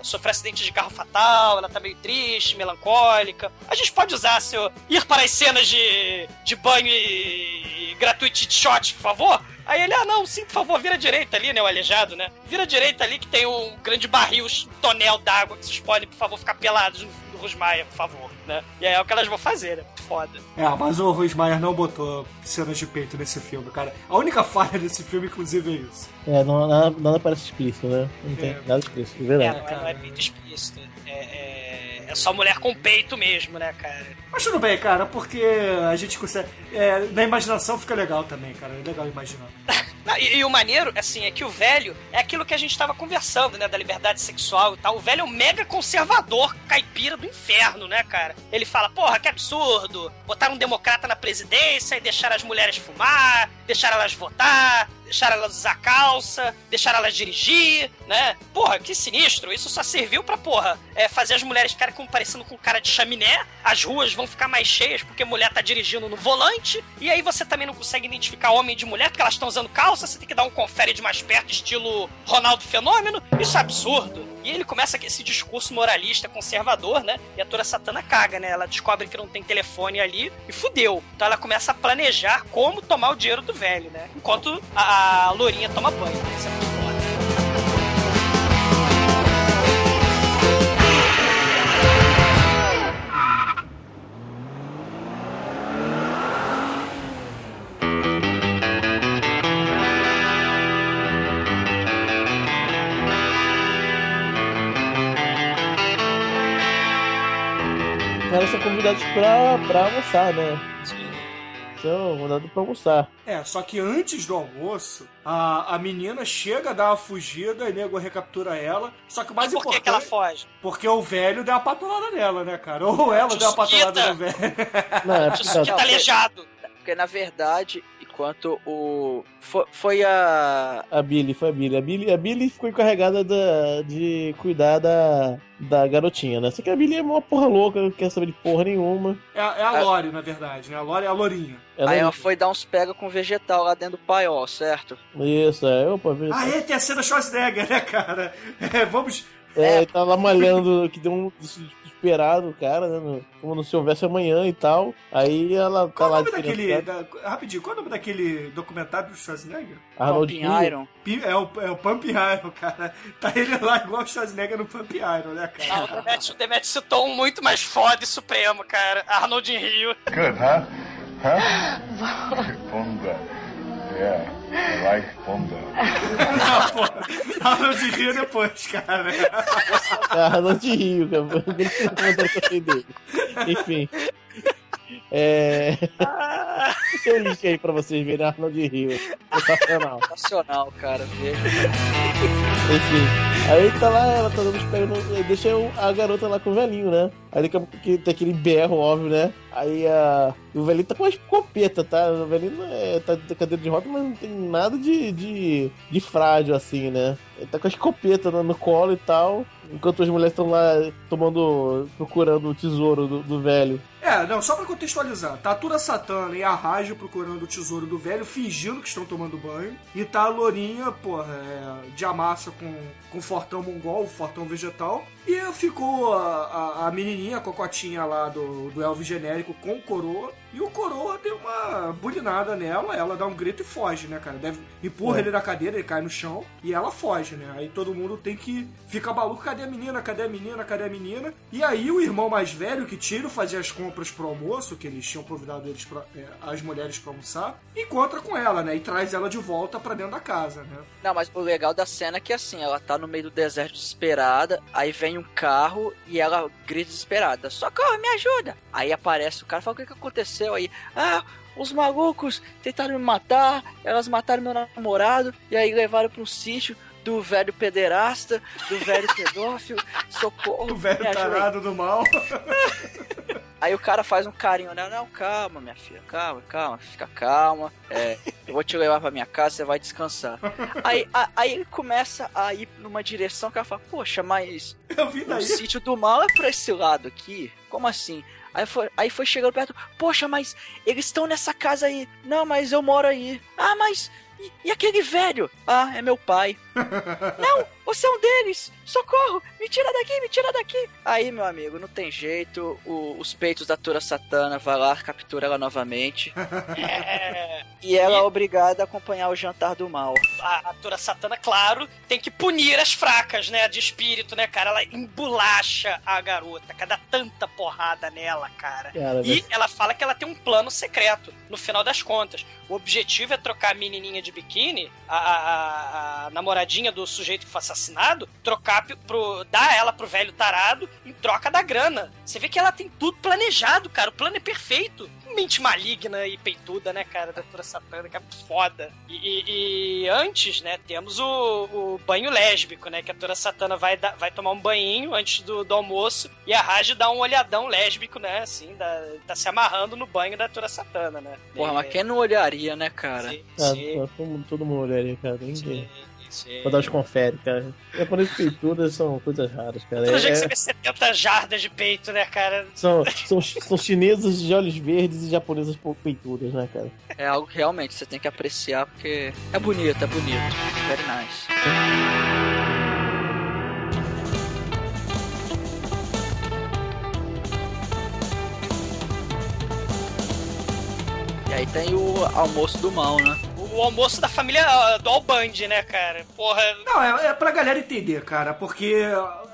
sofreu acidente de carro fatal, ela tá meio triste, melancólica. A gente pode usar seu... ir para as cenas de, de banho e, e gratuito shot, por favor? Aí ele, ah, não, sim, por favor, vira direita ali, né, o aleijado, né? Vira direita ali que tem um grande barril, um tonel d'água que vocês podem, por favor, ficar pelados no, no Rosmaia, por favor, né? E aí é o que elas vão fazer, né? Muito foda. É, mas o Ruiz Maier não botou cenas de peito nesse filme, cara. A única falha desse filme, inclusive, é isso. É, não, nada, nada parece explícito, né? Não tem É. nada explícito, é É, verdade. não é, não é peito explícito. É, é, é só mulher com peito mesmo, né, cara? Mas tudo bem, cara, porque a gente consegue. é, na imaginação fica legal também, cara. É legal imaginar. [LAUGHS] E, e o maneiro, assim, é que o velho é aquilo que a gente tava conversando, né? Da liberdade sexual e tal. O velho é um mega conservador caipira do inferno, né, cara? Ele fala, porra, que absurdo! Botar um democrata na presidência e deixar as mulheres fumar, deixar elas votar, deixar elas usar calça, deixar elas dirigir, né? Porra, que sinistro! Isso só serviu pra, porra, é, fazer as mulheres ficarem com, parecendo com cara de chaminé, as ruas vão ficar mais cheias porque mulher tá dirigindo no volante, e aí você também não consegue identificar homem de mulher porque elas estão usando calça, você tem que dar um confere de mais perto, estilo Ronaldo Fenômeno. Isso é absurdo. E ele começa com esse discurso moralista, conservador, né? E a Tora Satana caga, né? Ela descobre que não tem telefone ali e fudeu. Então ela começa a planejar como tomar o dinheiro do velho, né? Enquanto a, a Lourinha toma banho. Isso é muito foda. Convidados pra, pra almoçar, né? São convidados pra almoçar. É, só que antes do almoço, a, a menina chega a dar uma fugida e o nego recaptura ela. Só que o mais por que importante. que ela foge? Porque o velho deu uma patolada nela, né, cara? Ou ela deu uma patolada no velho. Não, é porque- aleijado. Porque, na verdade, enquanto o... Foi, foi a... A Billy, foi a Billy. A Billy, a Billy ficou encarregada da, de cuidar da, da garotinha, né? Só que a Billy é uma porra louca, não quer saber de porra nenhuma. É, a- é a Lore, na verdade, né? A Lore é a Lourinha. Ela- Aí ela foi dar uns pega com vegetal lá dentro do paiol, certo? Isso, é. Opa, veja. Ah, é, tem a cena Schwarzenegger, né, cara? [LAUGHS] É, vamos. É, ele tá lá malhando, que deu um desesperado, o cara, né? Como não se houvesse amanhã e tal. Aí ela tá Qual o lá nome daquele. da- rapidinho, qual é o nome daquele documentário do Schwarzenegger? Arnold Pumping. Iron. É o, é o Pump Iron, cara. Tá ele lá igual o Schwarzenegger no Pump Iron, né, Ah, cara? o Demet, o Demet citou um muito mais foda e supremo, cara. Arnold em Rio. Good, huh? Huh? [LAUGHS] Yeah, I like Fonda. Não, pô. Arnold ria depois, cara. Arnold Rio, cara. O primeiro comentário que eu achei dele. Enfim. É. Tem um link aí pra vocês verem Arnold Rio. Sensacional. Nacional, cara. Enfim. Aí tá lá, ela tá dando os pés. Deixa a garota lá com o velhinho, né? Aí daqui a pouco que tem aquele berro, óbvio, né? Aí a... o velhinho tá com uma escopeta, tá? O velhinho é... tá de cadeira de roda, mas não tem nada de, de, de frágil assim, né? Ele tá com a escopeta no, no colo e tal. Enquanto as mulheres estão lá tomando. procurando o tesouro do, do velho. É, não, só pra contextualizar. Tá a Tura Satana e a procurando o tesouro do velho, fingindo que estão tomando banho. E tá a Lourinha, porra, é, de amassa com, com o fortão mongol, o fortão vegetal, E ficou a, a, a menininha, a cocotinha lá do, do Elvis genérico com o coroa. E o coroa deu uma bulinada nela, ela dá um grito e foge, né, cara? Deve, empurra É. ele da cadeira, ele cai no chão e ela foge, né? Aí todo mundo tem que fica maluco, cadê a menina? Cadê a menina? Cadê a menina? E aí o irmão mais velho, que tira fazia as compras pro almoço, que eles tinham convidado eles pra, é, as mulheres pra almoçar, encontra com ela, né? E traz ela de volta pra dentro da casa, né? Não, mas o legal da cena é que assim, ela tá no meio do deserto desesperada, aí vem um carro e ela grita desesperada: Socorro, me ajuda! Aí aparece o cara e fala: O que, que aconteceu aí? Ah, os malucos tentaram me matar, elas mataram meu namorado e aí levaram pra um sítio do velho pederasta, do velho pedófilo, [LAUGHS] socorro. O velho me ajuda aí." tarado do mal. [LAUGHS] Aí o cara faz um carinho nela, não, calma, minha filha, calma, calma, fica calma. É, eu vou te levar pra minha casa, você vai descansar. Aí, a- aí ele começa a ir numa direção que ela fala, poxa, mas o sítio do mal é pra esse lado aqui? Como assim? Aí foi, aí foi chegando perto, poxa, mas eles estão nessa casa aí. Não, mas eu moro aí. Ah, mas. E, e aquele velho? Ah, é meu pai. Não, você é um deles! Socorro! Me tira daqui, me tira daqui! Aí, meu amigo, não tem jeito. o- os peitos da Tura Satana vai lá, captura ela novamente. É, [LAUGHS] E ela é obrigada a acompanhar o jantar do mal. a atora Satana, claro, tem que punir as fracas, né? De espírito, né, cara? Ela embolacha a garota, cada tanta porrada nela, cara. Cara, e mas- ela fala que ela tem um plano secreto, no final das contas. O objetivo é trocar a menininha de biquíni, a, a- a- a namoradinha do sujeito que foi assassinado, trocar pro, dar ela pro velho tarado em troca da grana. Você vê que ela tem tudo planejado, cara. O plano é perfeito. Mente maligna e peituda, né, cara? Da Tura Satana, que é foda. E, e- e antes, né, temos o, o banho lésbico, né? Que a Tura Satana vai, dar- vai tomar um banhinho antes do, do almoço e a Raj dá um olhadão lésbico, né? Assim, da- tá se amarrando no banho da Tura Satana, né? Porra, É, mas quem não olharia, né, cara? sim, Ah, sim, todo, mundo- todo mundo olharia, cara. Ninguém. sim, sim. Vou dar os confere, cara. Japoneses peitudas são coisas raras, cara. Todo É- dia que você é- vê 70 jardas de peito, né, cara? são, são, são chinesas de olhos verdes e japonesas pou- peitudas, né, cara? É algo que realmente você tem que apreciar porque é bonito, é bonito. Very nice. E aí tem o almoço do mal, né? O almoço da família do Alband, né, cara? Porra. Não, é, é pra galera entender, cara, porque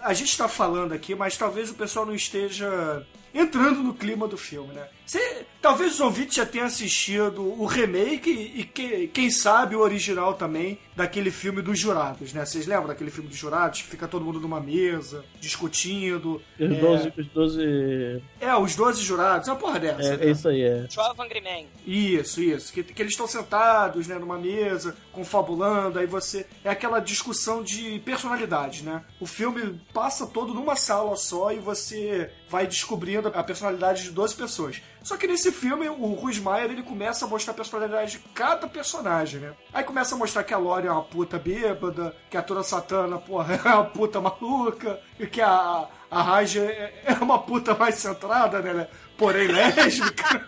a gente tá falando aqui, mas talvez o pessoal não esteja entrando no clima do filme, né? Cê, talvez os ouvintes já tenham assistido o remake e, que- quem sabe o original também daquele filme dos jurados, né? Vocês lembram daquele filme dos jurados que fica todo mundo numa mesa discutindo? E os é, 12. Os 12 é, os 12 jurados, é uma porra dessa. é, né? é isso aí, é. 12 Angry Men. Isso, isso. Que, que eles estão sentados, né, numa mesa, confabulando, aí você. É aquela discussão de personalidade, né? O filme passa todo numa sala só e você vai descobrindo a personalidade de 12 pessoas. Só que nesse filme, o Ruiz Maier, ele começa a mostrar a personalidade de cada personagem, né? Aí começa a mostrar que a Lori é uma puta bêbada, que a Tora Satana, porra, [LAUGHS] é uma puta maluca, e que a, a Raja é, é uma puta mais centrada, né? Porém lésbica.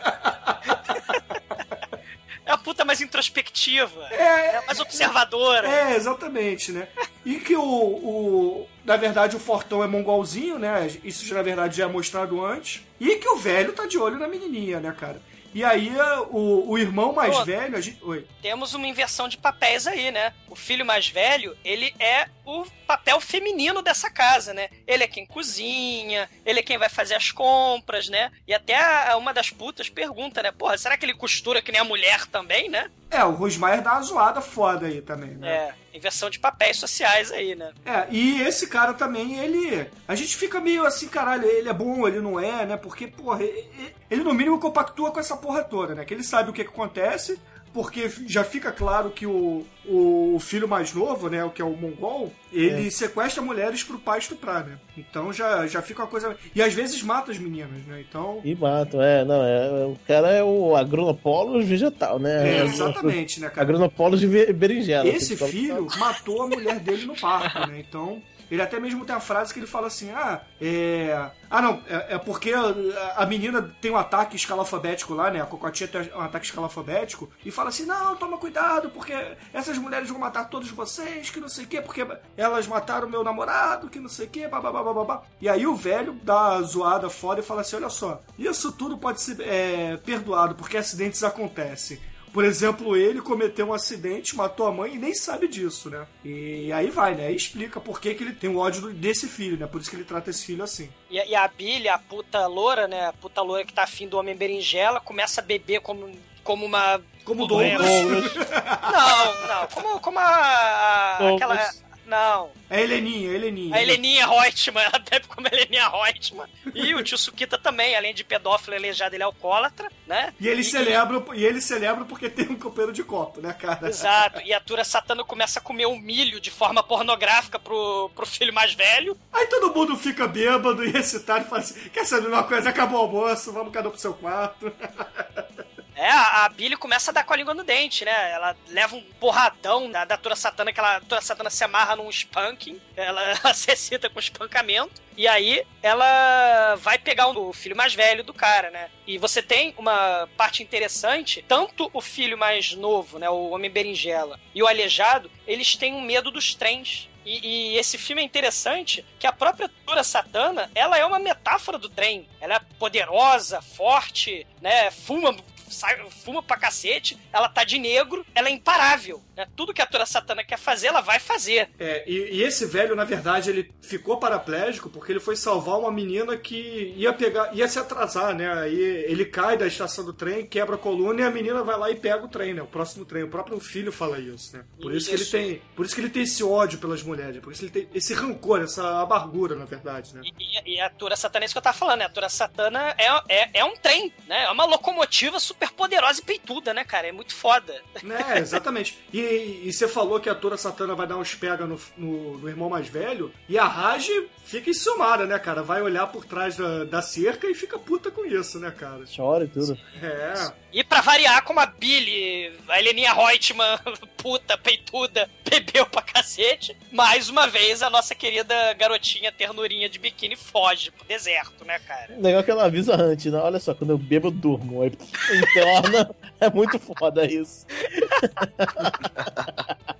[LAUGHS] É a puta mais introspectiva. É, mais observadora. É, exatamente, né? E que o, o. Na verdade, o Fortão é mongolzinho, né? Isso já, na verdade, já é mostrado antes. E que o velho tá de olho na menininha, né, cara? E aí, o, o irmão mais Pô. velho. A gente... Oi. Temos uma inversão de papéis aí, né? O filho mais velho, ele é o papel feminino dessa casa, né? Ele é quem cozinha, ele é quem vai fazer as compras, né? E até a- uma das putas pergunta, né? Porra, será que ele costura que nem a mulher também, né? É, o Rosmaier dá uma zoada foda aí também, né? É, inversão de papéis sociais aí, né? É, e esse cara também, ele. A gente fica meio assim, caralho, ele é bom, ele não é, né? Porque, porra, ele, ele no mínimo compactua com essa porra toda, né? Que ele sabe o que, que acontece, porque já fica claro que o, o filho mais novo, né? O que é o mongol, ele É. sequestra mulheres pro pai estuprar, né? Então já, já fica uma coisa. E às vezes mata as meninas, né? Então. E matam, é, não, é, o cara é o agronopolos vegetal, né? É, exatamente, né, cara? Agronopolos de berinjela. Esse filho matou a mulher dele no parto, né? Então, ele até mesmo tem a frase que ele fala assim: ah, é. Ah, não, é, é porque a, menina tem um ataque escalafabético lá, né? A cocotinha tem um ataque escalafabético e fala assim: não, toma cuidado, porque essas mulheres vão matar todos vocês, que não sei o quê, porque elas mataram meu namorado, que não sei o quê, babá, babá. E aí o velho dá a zoada fora e fala assim: olha só, isso tudo pode ser é, perdoado, porque acidentes acontecem. Por exemplo, ele cometeu um acidente, matou a mãe e nem sabe disso, né? E aí vai, né? Aí explica por que, que ele tem o ódio desse filho, né? Por isso que ele trata esse filho assim. E, e a Billy, a puta loura, né? A puta loura que tá afim do homem berinjela, começa a beber como, como uma. Como Douglas. Não, não. Como, como a. a- aquela. Não. É Heleninha, Heleninha. A Heleninha Reutemann, [LAUGHS] ela bebe como Heleninha Reutemann. E o tio Sukita também, além de pedófilo aleijado, ele é alcoólatra, né? E ele celebra, e ele celebra porque tem um copeiro de copo, né, cara? Exato. E a Tura Satana começa a comer um milho de forma pornográfica pro, pro filho mais velho. Aí todo mundo fica bêbado e excitado e fala assim: quer saber uma coisa? Acabou o almoço, vamos cada um pro seu quarto. [LAUGHS] É, a, Billy começa a dar com a língua no dente, né? Ela leva um porradão da, da Satana, que ela, a Tura Satana se amarra num spanking, ela, [LAUGHS] ela se excita com espancamento, e aí ela vai pegar o filho mais velho do cara, né? E você tem uma parte interessante, tanto o filho mais novo, né, o Homem Berinjela, e o Aleijado, eles têm um medo dos trens. E, e esse filme é interessante que a própria Tura Satana, ela é uma metáfora do trem. Ela é poderosa, forte, né? Fuma, sai- fuma pra cacete. Ela tá de negro, ela é imparável. Né? Tudo que a Tura Satana quer fazer, ela vai fazer. É, e, e esse velho, na verdade, ele ficou paraplégico porque ele foi salvar uma menina que ia pegar, ia se atrasar, né? Aí ele cai da estação do trem, quebra a coluna e a menina vai lá e pega o trem, né? O próximo trem. O próprio filho fala isso, né? Por isso, que ele Isso. tem, por isso que ele tem esse ódio pelas mulheres, por isso que ele tem esse rancor, essa amargura, na verdade, né? E, e a Tura Satana é isso que eu tava falando, né? A Tura Satana é, é, é um trem, né? É uma locomotiva super poderosa e peituda, né, cara? É muito foda. É, exatamente. E, e você falou que a Tora Satana vai dar uns pega no, no, no irmão mais velho, e a Raj fica enciumada, né, cara? Vai olhar por trás da, da cerca e fica puta com isso, né, cara? Chora e tudo. É. E pra variar, como a Billy, a Heleninha Reutemann, [LAUGHS] puta, peituda, bebeu pra cacete, mais uma vez a nossa querida garotinha ternurinha de biquíni foge pro deserto, né, cara? Legal que ela avisa antes, né? Olha só, quando eu bebo, eu durmo. Aí interna. É muito foda isso.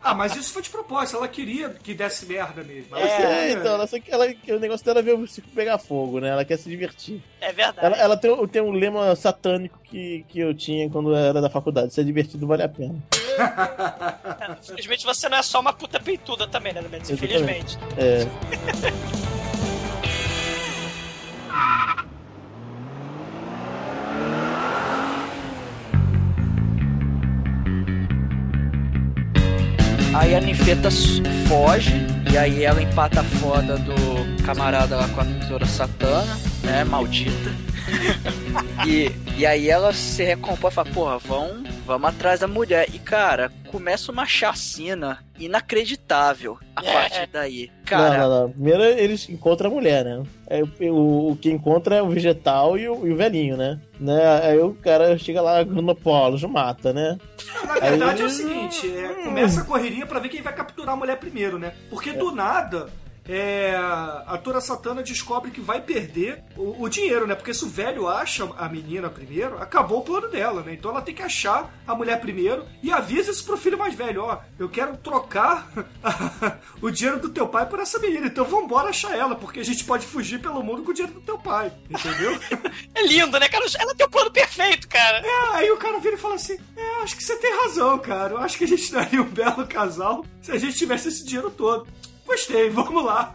Ah, mas isso foi de propósito, ela queria que desse merda mesmo. Eu sei, então, ela só que, ela, que o negócio dela é ver o circo pegar fogo, né? Ela quer se divertir. É verdade. Ela, ela tem, tem um lema satânico que, que eu tinha quando eu era da faculdade. Ser divertido vale a pena. Infelizmente você não é só uma puta peituda também, né, Mendes? Infelizmente. É. [LAUGHS] Aí a ninfeta foge, e aí ela empata a foda do camarada lá com a tesoura satana, né? Maldita. [LAUGHS] e, e aí ela se recompõe e fala, porra, vão, vamos atrás da mulher. E cara, começa uma chacina inacreditável a É. partir daí. Cara, Não, não, não. Primeiro eles encontram a mulher, né? Aí, o, o, que encontra é o vegetal e o, e o velhinho, né? né? Aí o cara chega lá, Gronopólogos, mata, né? Na verdade Aí- é o seguinte, é, começa a correria pra ver quem vai capturar a mulher primeiro, né? Porque do nada, é, a Tora Satana descobre que vai perder o, o dinheiro, né? Porque se o velho acha a menina primeiro, acabou o plano dela, né? Então ela tem que achar a mulher primeiro e avisa isso pro filho mais velho, ó, eu quero trocar [LAUGHS] o dinheiro do teu pai por essa menina, então vambora achar ela, porque a gente pode fugir pelo mundo com o dinheiro do teu pai, entendeu? [LAUGHS] É lindo, né, cara? Ela tem o plano perfeito, cara. É, aí o cara vira e fala assim: É, acho que você tem razão, cara. Eu acho que a gente daria um belo casal se a gente tivesse esse dinheiro todo. Gostei, [LAUGHS] vamos lá.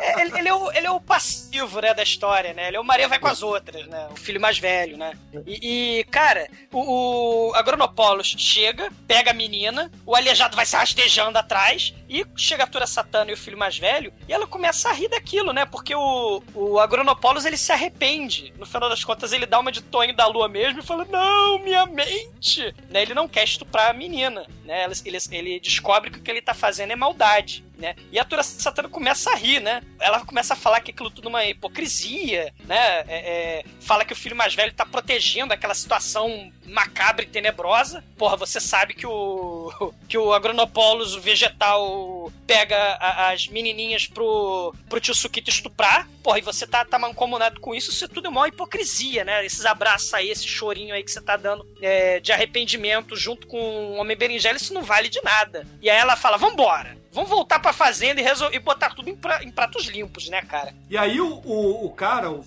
É, ele, ele é o, ele é o passivo, né, da história, né? Ele é o Maria vai com as outras, né? O filho mais velho, né? E, e, cara, o, o Agronopoulos chega, pega a menina, o aleijado vai se rastejando atrás, e chega a Tura Satana e o filho mais velho, e ela começa a rir daquilo, né? Porque o, o Agronopoulos, ele se arrepende. No final das contas, ele dá uma de Tonho da Lua mesmo e fala, não, minha mente! Né? Ele não quer estuprar a menina, né? Ele, ele descobre que o que ele tá fazendo é maldade. Né? E a Tura Satana começa a rir, né? Ela começa a falar que aquilo tudo é uma hipocrisia, né? É, é, fala que o filho mais velho tá protegendo aquela situação macabra e tenebrosa. Porra, você sabe que o [LAUGHS] que o Agronopolis, o vegetal, pega a- as menininhas pro, pro tio Sukito estuprar. Porra, e você tá, tá mancomunado com isso, isso é tudo uma hipocrisia, né? Esses abraços aí, esse chorinho aí que você tá dando é, de arrependimento junto com o Homem Berinjela, isso não vale de nada. E aí ela fala, vambora. Vamos voltar pra fazenda e, resol- e botar tudo em, pra- em pratos limpos, né, cara? E aí o, o, o cara, o,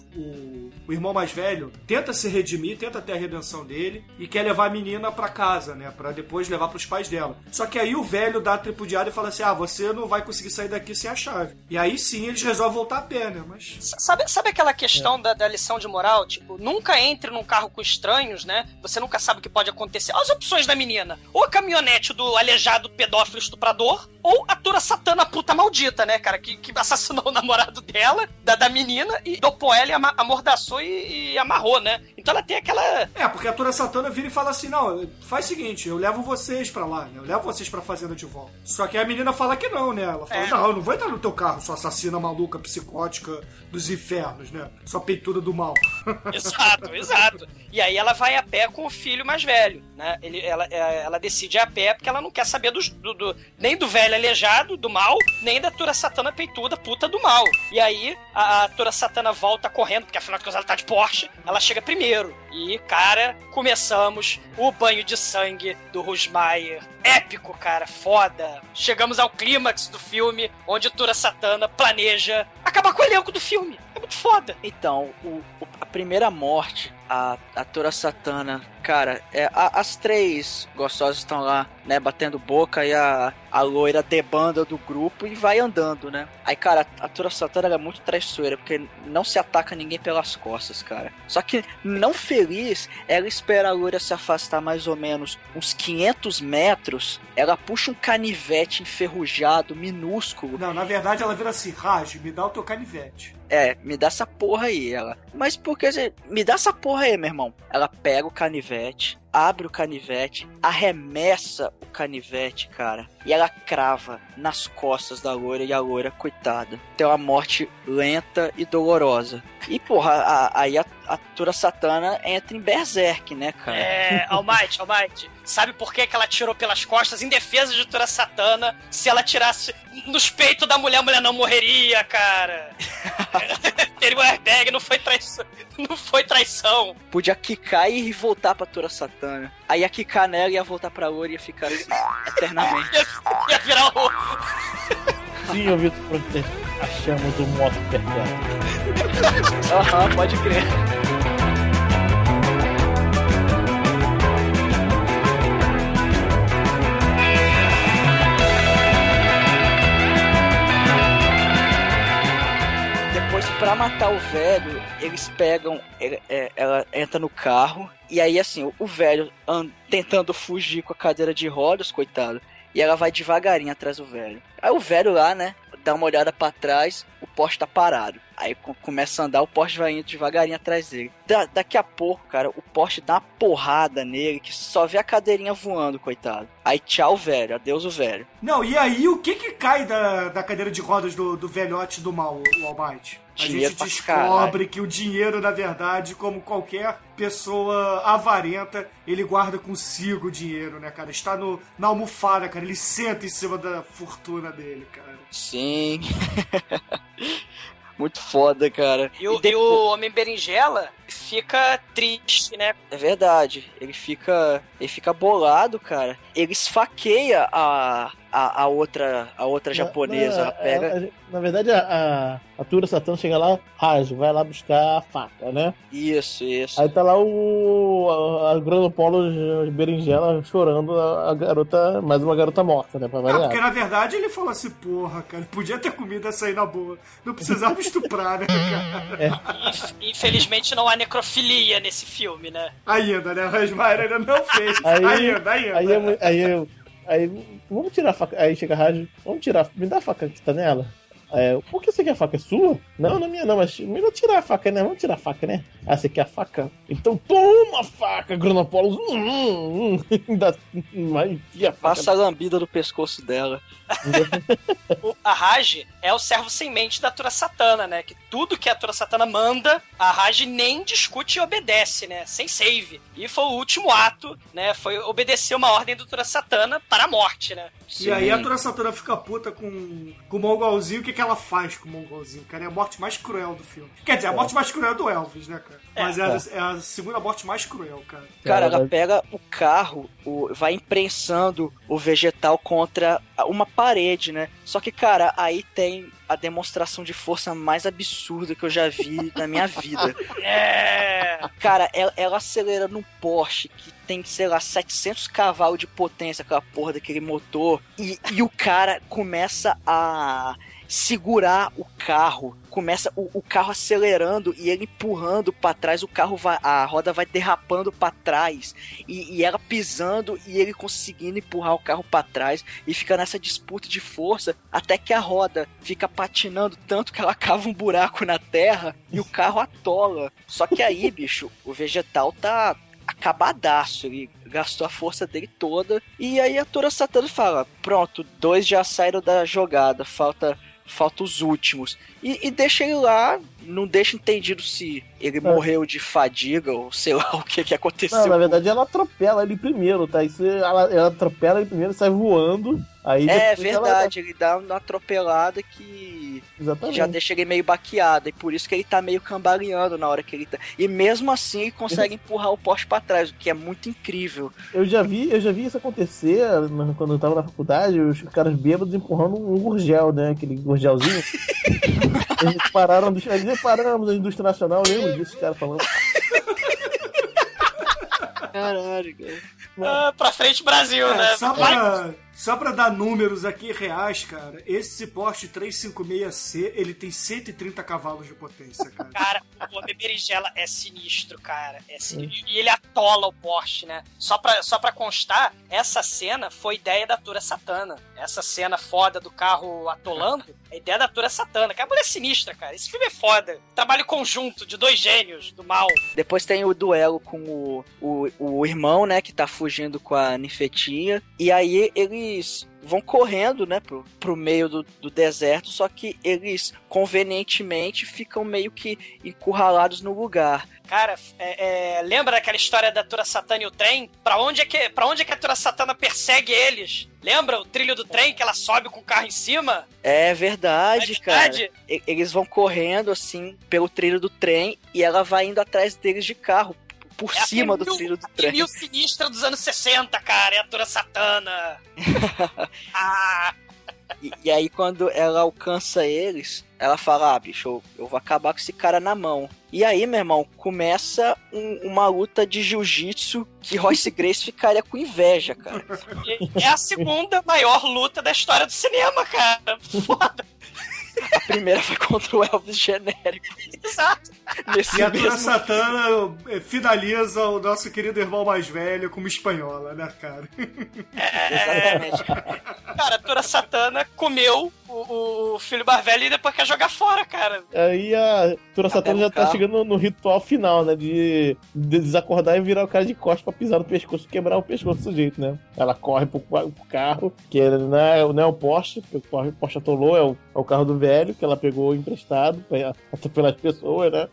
o, irmão mais velho, tenta se redimir, tenta ter a redenção dele e quer levar a menina pra casa, né? Pra depois levar pros pais dela. Só que aí o velho dá a tripudiada e fala assim: ah, você não vai conseguir sair daqui sem a chave. E aí sim eles resolvem voltar a pé, né? Mas. Sabe, sabe aquela questão da, da lição de moral? Tipo, nunca entre num carro com estranhos, né? Você nunca sabe o que pode acontecer. Olha as opções da menina. Ou a caminhonete do aleijado pedófilo estuprador, ou a Tura Satana puta maldita, né, cara? Que, que assassinou o namorado dela, da, da menina, e dopou ela e ama- e, e amarrou, né? Então ela tem aquela. É, porque a Tura Satana vira e fala assim: não, faz o seguinte, eu levo vocês pra lá, né? Eu levo vocês pra fazenda de volta. Só que a menina fala que não, né? Ela fala: É. não, eu não vou entrar no teu carro, sua assassina maluca, psicótica dos infernos, né? Sua peituda do mal. [LAUGHS] Exato, exato. E aí ela vai a pé com o filho mais velho, né? Ele, ela, é, ela decide a pé porque ela não quer saber dos- do, do- nem do velho aleijado, do mal, nem da Tura Satana peituda, puta do mal. E aí a, a Tura Satana volta correndo, porque afinal de contas ela tá de Porsche, ela chega primeiro. E, cara, começamos o banho de sangue do Rusmaier. Épico, cara, foda. Chegamos ao clímax do filme, onde Tura Satana planeja acabar com o elenco do filme. É muito foda. Então, o- a primeira morte, a, a Tora Satana, cara, é, a- as três gostosas estão lá, né, batendo boca e a, a loira debanda do grupo e vai andando, né? Aí, cara, a Tora Satana ela é muito traiçoeira, porque não se ataca ninguém pelas costas, cara. Só que, não feliz, ela espera a loira se afastar mais ou menos uns 500 metros, ela puxa um canivete enferrujado, minúsculo, Não, na verdade ela vira assim: Raj, me dá o teu canivete. é, me dá essa porra aí, ela. Mas por que você. Me dá essa porra aí, meu irmão. Ela pega o canivete, abre o canivete, arremessa o canivete, cara. E ela crava nas costas da loira e a loira, coitada. Tem uma morte lenta e dolorosa. E, porra, a- aí a, a Tura Satana entra em Berserk, né, cara? É, Almighty, Almighty. Sabe por que, que ela tirou pelas costas em defesa de Tura Satana? Se ela tirasse nos peitos da mulher, a mulher não morreria, cara. [LAUGHS] Teria um airbag, não foi traição. Não foi traição. Podia quicar e voltar pra Tura Satana. Aí ia quicar nela e ia voltar pra loira e ia ficar assim, eternamente. Ia, ia virar o. Sim, eu vi Frontier. Achamos o moto perpétuo. Aham, pode crer. Pra matar o velho, eles pegam. ele- é, Ela entra no carro. E aí, assim, o- velho an- tentando fugir com a cadeira de rodas, coitado. E ela vai devagarinho atrás do velho. Aí o velho lá, né? Dá uma olhada pra trás, o Porsche tá parado. Aí co- começa a andar, o Porsche vai indo devagarinho atrás dele. Da- daqui a pouco, cara, o Porsche dá uma porrada nele que só vê a cadeirinha voando, coitado. Aí tchau, velho. Adeus, o velho. Não, e aí o que que cai da, da cadeira de rodas do, do velhote do mal, o Almighty? A Dinheiro gente descobre que o dinheiro, na verdade, como qualquer pessoa avarenta, ele guarda consigo o dinheiro, né, cara? Está no, na almofada, cara. Ele senta em cima da fortuna dele, cara. Sim. [LAUGHS] Muito foda, cara. E o, e depois- o Homem Berinjela fica triste, né? É verdade. Ele fica. Ele fica bolado, cara. Ele esfaqueia a. A, a outra. A outra japonesa. Na, pega. ela- na verdade, a, a, a Tura Satã chega lá, Raj, vai lá buscar a faca, né? Isso, isso. Aí tá lá o a, a Granopolo Berinjela chorando a, a garota, mais uma garota morta, né? Pra variar. porque na verdade ele falou assim, porra, cara, podia ter comido essa aí na boa. Não precisava estuprar, né, [LAUGHS] cara? Infelizmente não há necrofilia nesse filme, né? Ainda, né? Rasmaira ainda não fez. Aí, ainda, ainda. aí, eu- aí, eu- aí, vamos tirar a faca. Aí chega a Raj, vamos tirar, me dá a faca que tá nela. Eu, por que você quer a faca? É sua? Não, não é minha não, mas melhor tirar a faca, né? Vamos tirar a faca, né? Ah, você quer a faca? Então toma a faca, Gronopolos. Hum, hum, [LAUGHS] faca. Passa a lambida no pescoço dela. [LAUGHS] O- a Raj é o servo sem mente da Tura Satana, né? Que tudo que a Tura Satana manda, a Raj nem discute e obedece, né? Sem save. E foi o último ato, né? Foi obedecer uma ordem do Tura Satana para a morte, né? E aí a Tura Satana fica puta com, com o Mongolzinho. O que, que ela faz com o Mongolzinho, cara? É a morte mais cruel do filme. Quer dizer, a É. morte mais cruel é do Elvis, né, cara? Mas é, É. a, é a segunda morte mais cruel, cara. Cara, ela pega o carro, o- vai imprensando o vegetal contra uma parede, né? Só que, cara, aí tem a demonstração de força mais absurda que eu já vi na minha vida. [LAUGHS] É. Cara, ela, ela acelera num Porsche que tem, sei lá, 700 cavalos de potência, aquela porra daquele motor, e, e o cara começa a segurar o carro, começa o, o carro acelerando e ele empurrando pra trás, o carro vai, a roda vai derrapando pra trás. E, e ela pisando e ele conseguindo empurrar o carro pra trás e fica nessa disputa de força até que a roda fica patinando tanto que ela [LAUGHS] cava um buraco na terra e o carro atola. Só que aí, [LAUGHS] bicho, o vegetal tá acabadaço, ele gastou a força dele toda e aí a Tora Satana fala: "Pronto, dois já saíram da jogada, falta falta os últimos". E, e deixa ele lá, não deixa entendido se ele morreu de fadiga ou sei lá [LAUGHS] o que que aconteceu. Não, na verdade ela atropela ele primeiro, tá? Isso, ela, ela atropela ele primeiro, sai voando. Aí É depois ela- verdade, ele dá uma atropelada que Exatamente. já deixa ele meio baqueado, e por isso que ele tá meio cambaleando na hora que ele tá. E mesmo assim ele consegue [LAUGHS] empurrar o Porsche pra trás, o que é muito incrível. Eu já vi, eu já vi isso acontecer quando eu tava na faculdade, os caras bêbados empurrando um gurgel, né? Aquele gurgelzinho. [LAUGHS] eles pararam, eles paramos a indústria nacional, eu lembro disso, os caras falando. Caralho, cara. Ah, pra frente, Brasil, É, né? só, Vai- pra, só pra dar números aqui reais, cara, esse Porsche 356C, ele tem 130 cavalos de potência, cara. [LAUGHS] Cara, o Homem Berinjela é sinistro, cara. É sinistro. E ele atola o Porsche, né? Só pra, só pra constar, essa cena foi ideia da Tura Satana. Essa cena foda do carro atolando é ideia da Tura Satana. Que a mulher é sinistra, cara. Esse filme é foda. Trabalho conjunto de dois gênios do mal. Depois tem o duelo com o, o, o irmão, né, que tá fugindo com a ninfetinha. E aí eles vão correndo, né, pro, pro meio do, do deserto, só que eles convenientemente ficam meio que encurralados no lugar. Cara, é- é, lembra daquela história da Tura Satana e o trem? Pra onde, é que, pra onde é que a Tura Satana persegue eles? Lembra o trilho do trem que ela sobe com o carro em cima? É verdade, É verdade. cara. Eles vão correndo assim pelo trilho do trem e ela vai indo atrás deles de carro, por É cima do trilho do trem. Pneu sinistra dos anos 60, cara. É a Tura Satana. [LAUGHS] ah, E, e aí, quando ela alcança eles, ela fala: Ah, bicho, eu, eu vou acabar com esse cara na mão. E aí, meu irmão, começa um- uma luta de jiu-jitsu que Royce Grace ficaria com inveja, cara. é a segunda maior luta da história do cinema, cara. Foda. A primeira foi contra o Elvis genérico. Exato. Nesse E a Tura mesmo Satana eh, finaliza o nosso querido irmão mais velho como espanhola, né, cara? Exatamente. [LAUGHS] Cara, a Tura Satana comeu o, o filho mais velho e depois quer jogar fora, cara. Aí a Tura Satana já tá carro. chegando no ritual final, né? De, de desacordar e virar o cara de costas pra pisar no pescoço e quebrar o pescoço do sujeito, né? Ela corre pro, pro carro, que não é, não é o Porsche, porque o Porsche atolou, é o, é o carro do velho, que ela pegou emprestado pra [LAUGHS] atropelar as pessoas, né?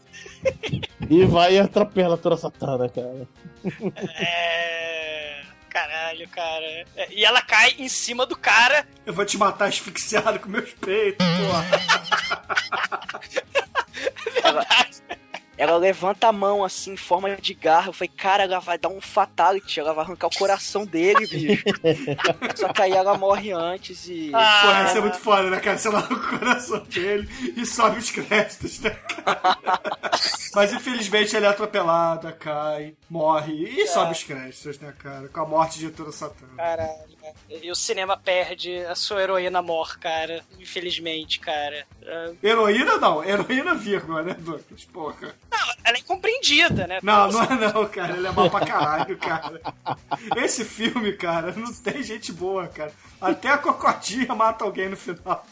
e vai e atropela a Tura Satana, cara. É. Caralho, cara. É, E ela cai em cima do cara. Eu vou te matar asfixiado com meus peitos, porra. [LAUGHS] Ela, ela levanta a mão assim, em forma de garra. Eu falei, cara, ela vai dar um fatality, ela vai arrancar o coração dele, bicho. [LAUGHS] Só que aí ela morre antes e. Porra, isso é muito foda, né, cara? Você lá no coração dele e sobe os créditos, né, cara? Mas infelizmente ele é atropelada, cai, morre e sobe os créditos, né, cara? Com a morte de Tura Satana. Caralho. E o cinema perde a sua heroína mor, cara. Infelizmente, cara. Ah, Heroína não, heroína vírgula, né, Douglas? Porra. Não, ela é incompreendida, né? Não, não é não, cara. Ele é mal pra caralho, cara. Esse filme, cara, não tem gente boa, cara. Até a cocotinha mata alguém no final.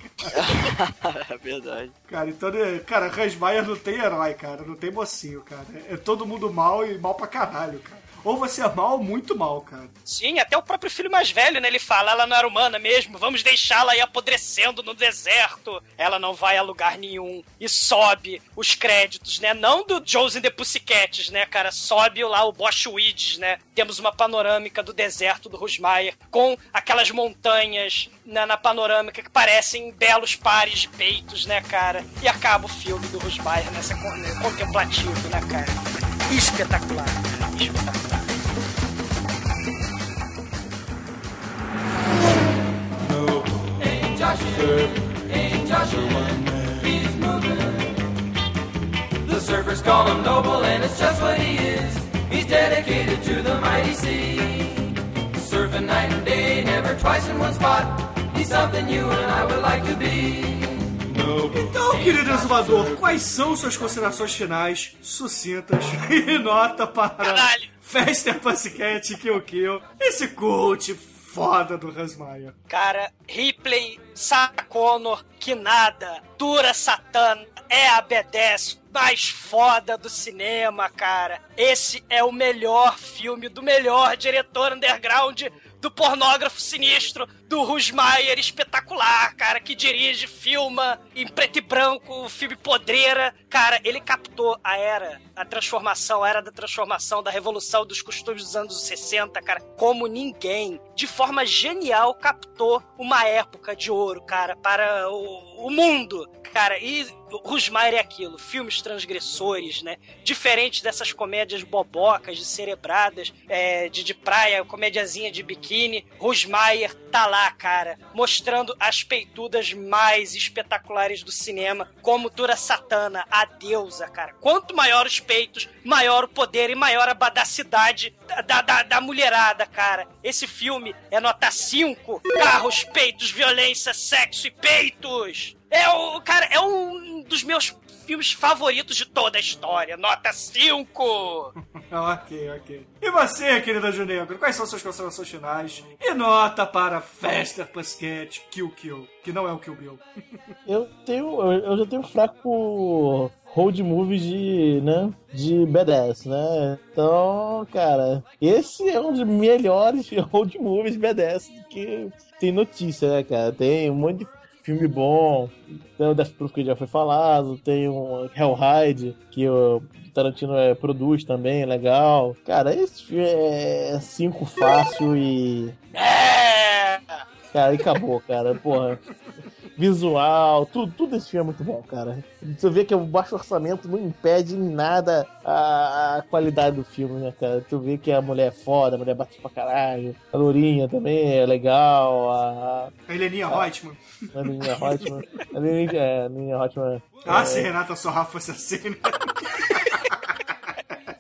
é [LAUGHS] verdade. Cara, então, né, cara, Hans Meyer não tem herói, cara. Não tem mocinho, cara. É todo mundo mal e mal pra caralho, cara. Ou você é mal ou muito mal, cara. Sim, até o próprio filho mais velho, né? Ele fala, ela não era humana mesmo, vamos deixá-la aí apodrecendo no deserto. Ela não vai a lugar nenhum. E sobe os créditos, né? Não do Josie and the Pussycats, né, cara? Sobe lá o Bosch Weeds, né? Temos uma panorâmica do deserto do Rusmaier com aquelas montanhas na, na panorâmica que parecem belos pares de peitos, né, cara? E acaba o filme do Rusmaier nessa né, cara? Espetacular, cara. Espetacular. Joshua, ain't Joshua, he's moving. The surfers call him noble, and it's just what he is. He's dedicated to the mighty sea. Surfing night and day, never twice in one spot. He's something you and I would like to be. Então, querido exumador, quais são suas considerações finais, sucintas [LAUGHS] e nota para Fester Pussycat Kill Kill, esse cult foda do Hans? Cara, Ripley, Sarah Connor, que nada, Dura Satan, é a B10 mais foda do cinema, cara. Esse é o melhor filme do melhor diretor underground do pornógrafo sinistro do Rusmaier espetacular, cara, que dirige, filma em preto e branco, filme podreira. Cara, ele captou a era, a transformação, a era da transformação, da revolução dos costumes dos anos 60, cara, como ninguém, de forma genial, captou uma época de ouro, cara, para o, o mundo, cara. E Rusmaier é aquilo, filmes transgressores, né? Diferente dessas comédias bobocas, descerebradas, é, de, de praia, comédiazinha de biquíni, Rusmaier tá lá, cara, mostrando as peitudas mais espetaculares do cinema, como Dura Satana, a deusa, cara. Quanto maior os peitos, maior o poder e maior a badacidade da, da, da mulherada, cara. Esse filme é nota 5, carros, peitos, violência, sexo e peitos. É o. Cara, é um dos meus filmes favoritos de toda a história. Nota 5! [LAUGHS] ok, ok. E você, querida Junegro, quais são suas considerações finais? E nota para Fester Pussycat Kill Kill, que não é o Kill Bill. [LAUGHS] Eu tenho. Eu já tenho fraco road movies de, né, de BDS, né? Então, cara, esse é um dos melhores [LAUGHS] road movies de BDS que tem notícia, né, cara? Tem um monte de filme bom, tem o Death Proof que já foi falado, tem o Hellride, que o Tarantino é, produz também, legal. Cara, esse filme é cinco fácil e... É! Cara, e acabou, cara, porra visual, tudo, tudo esse filme é muito bom, cara. Você vê que o baixo orçamento não impede em nada a, a qualidade do filme, né, cara? Tu vê que a mulher é foda, a mulher bate pra caralho, a Lourinha também é legal, a. A Heleninha Reutemann. A Heleninha Reutemann. A Heleninha, é, a Heleninha Reutemann. Ah, é, se Renata Sorra fosse assim, né?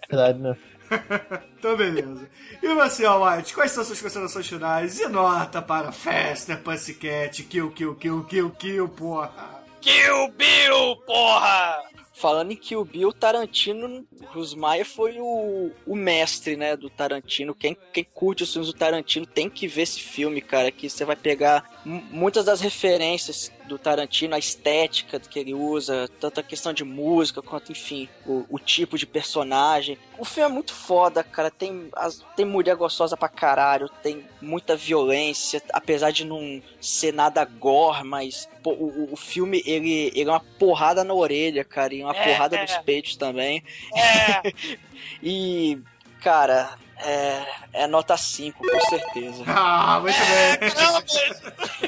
verdade, né? [LAUGHS] então, beleza. E você, White, quais são suas considerações finais? E nota para Fester Pussycat Kill Kill Kill Kill Kill, porra. Kill Bill, porra! Falando em Kill Bill, Tarantino, Rusmaia foi o, o mestre, né, do Tarantino. Quem, quem curte os filmes do Tarantino tem que ver esse filme, cara, que você vai pegar muitas das referências do Tarantino, a estética que ele usa, tanto a questão de música quanto, enfim, o, o tipo de personagem. O filme é muito foda, cara. Tem, as, tem mulher gostosa pra caralho, tem muita violência, apesar de não ser nada gore, mas pô, o, o- filme ele, ele é uma porrada na orelha, cara, e uma É, porrada é. nos peitos também. É, [LAUGHS] E, cara, é, é nota 5, com certeza. Ah, muito bem. [LAUGHS] não,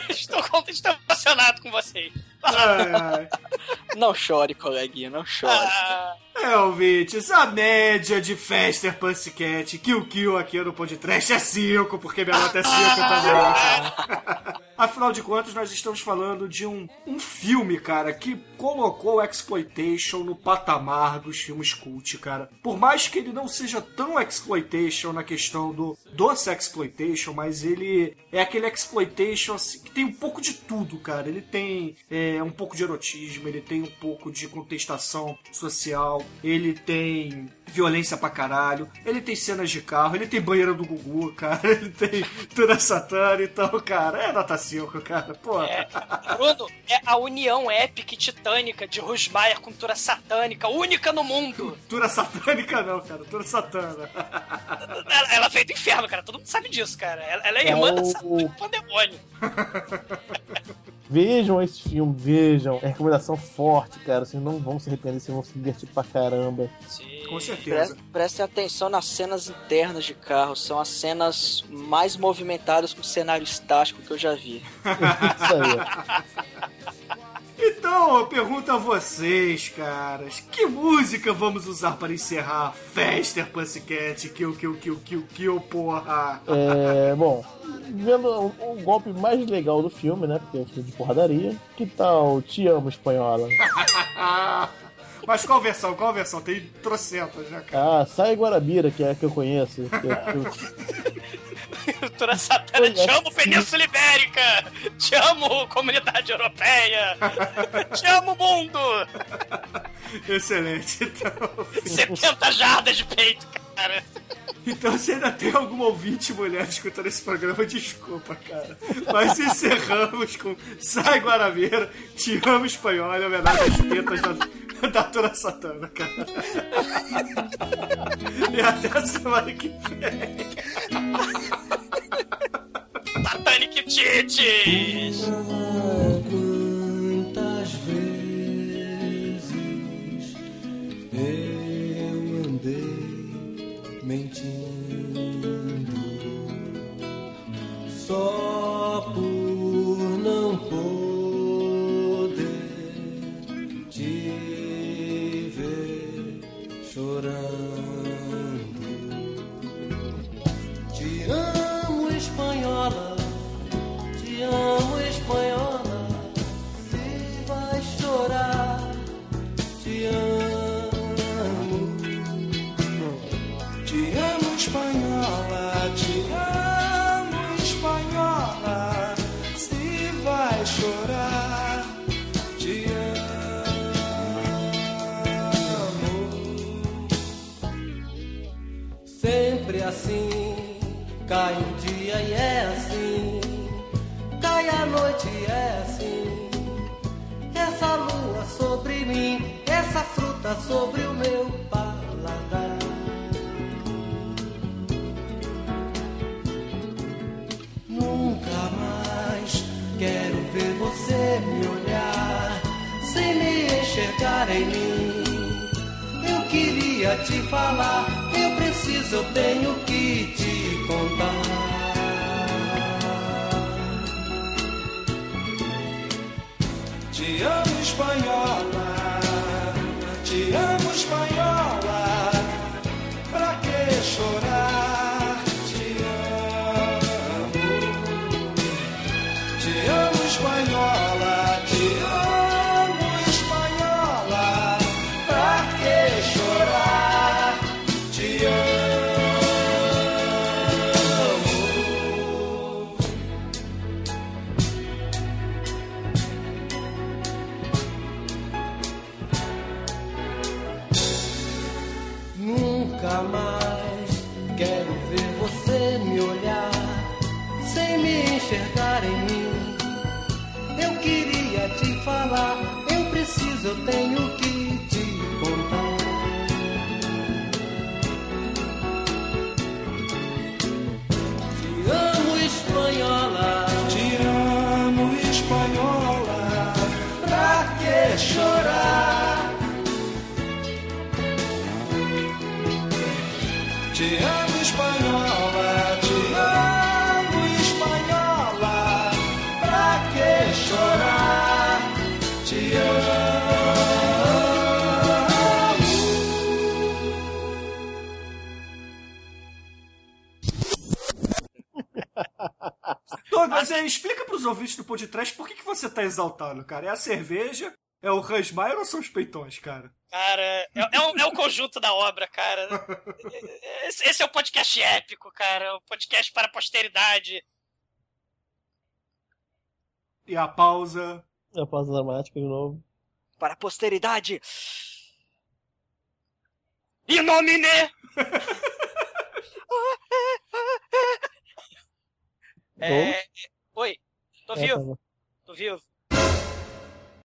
estou, estou emocionado com vocês. Ai, [LAUGHS] ai. Não chore, coleguinha, não chore. Ah, É, ouvintes, a média de Fester Pussycat Kill Kill aqui no podcast é 5, porque minha nota é 5 [LAUGHS] também. Afinal de contas, nós estamos falando de um, um filme, cara, que colocou o Exploitation no patamar dos filmes cult, cara. Por mais que ele não seja tão Exploitation na questão do, do Sexploitation, mas ele é aquele Exploitation assim, que tem um pouco de tudo, cara. Ele tem é, um pouco de erotismo, ele tem um pouco de contestação social, ele tem violência pra caralho, ele tem cenas de carro, ele tem banheira do Gugu, cara, [LAUGHS] ele tem Tura Satana, então, cara, é nota 5, cara, pô. É, Bruno, é a união épica e titânica de Rusmaier com Tura Satânica, única no mundo. Tura Satânica não, cara, Tura Satana. Ela, ela veio do inferno, cara, todo mundo sabe disso, cara. Ela, ela é irmã É da o- Satã e Pandemônio. [LAUGHS] Vejam esse filme, vejam. É recomendação forte, cara. Vocês não vão se arrepender, vocês vão se divertir pra caramba. Com Pre prestem atenção nas cenas internas de carro, são as cenas mais movimentadas com cenário estático que eu já vi. [LAUGHS] Isso aí. Então, eu pergunto a vocês, caras, que música vamos usar para encerrar Fester Pussycat, Kill, Kill, Kill, Kill, Kill, porra? É, bom, vendo o, o golpe mais legal do filme, né? Porque é um filme de porradaria. Que tal Te Amo Espanhola? [LAUGHS] Mas qual versão? Qual versão? Tem trocentas, né, cara? Ah, Sai Guarabira, que é a que eu conheço. que é- que [LAUGHS] [LAUGHS] Tura Satana, te amo, Península Ibérica! Te amo, Comunidade Europeia! Te amo, mundo! Excelente, então. 70 jardas de peito, cara! Então, se ainda tem algum ouvinte mulher escutando esse programa, desculpa, cara. Mas encerramos com Sai Guarabeira, Te Amo Espanhol, em homenagem às tetas da, da Tura Satana, cara. E até a semana que vem. Satanic Tits! Quantas vezes eu andei mentindo só por Amo, espanhola. Se vai chorar, te amo. Te amo, espanhola. Te amo, espanhola. Se vai chorar, te amo. Sempre assim, cai o dia e é assim. Cai a noite é assim. Essa lua sobre mim, essa fruta sobre o meu paladar. Nunca mais quero ver você me olhar sem me enxergar em mim. Eu queria te falar, eu preciso, eu tenho que te contar. Amo, espanhola. Ouvintes do podcast por que, que você tá exaltando, cara. É a cerveja, é o Hansmeier ou são os peitões, cara? Cara, é, é, o, é o conjunto da obra, cara. Esse, esse é o podcast épico, cara. O podcast para a posteridade. E a pausa. É a pausa dramática de novo. Para a posteridade. E nomine! É... Oi, tô É,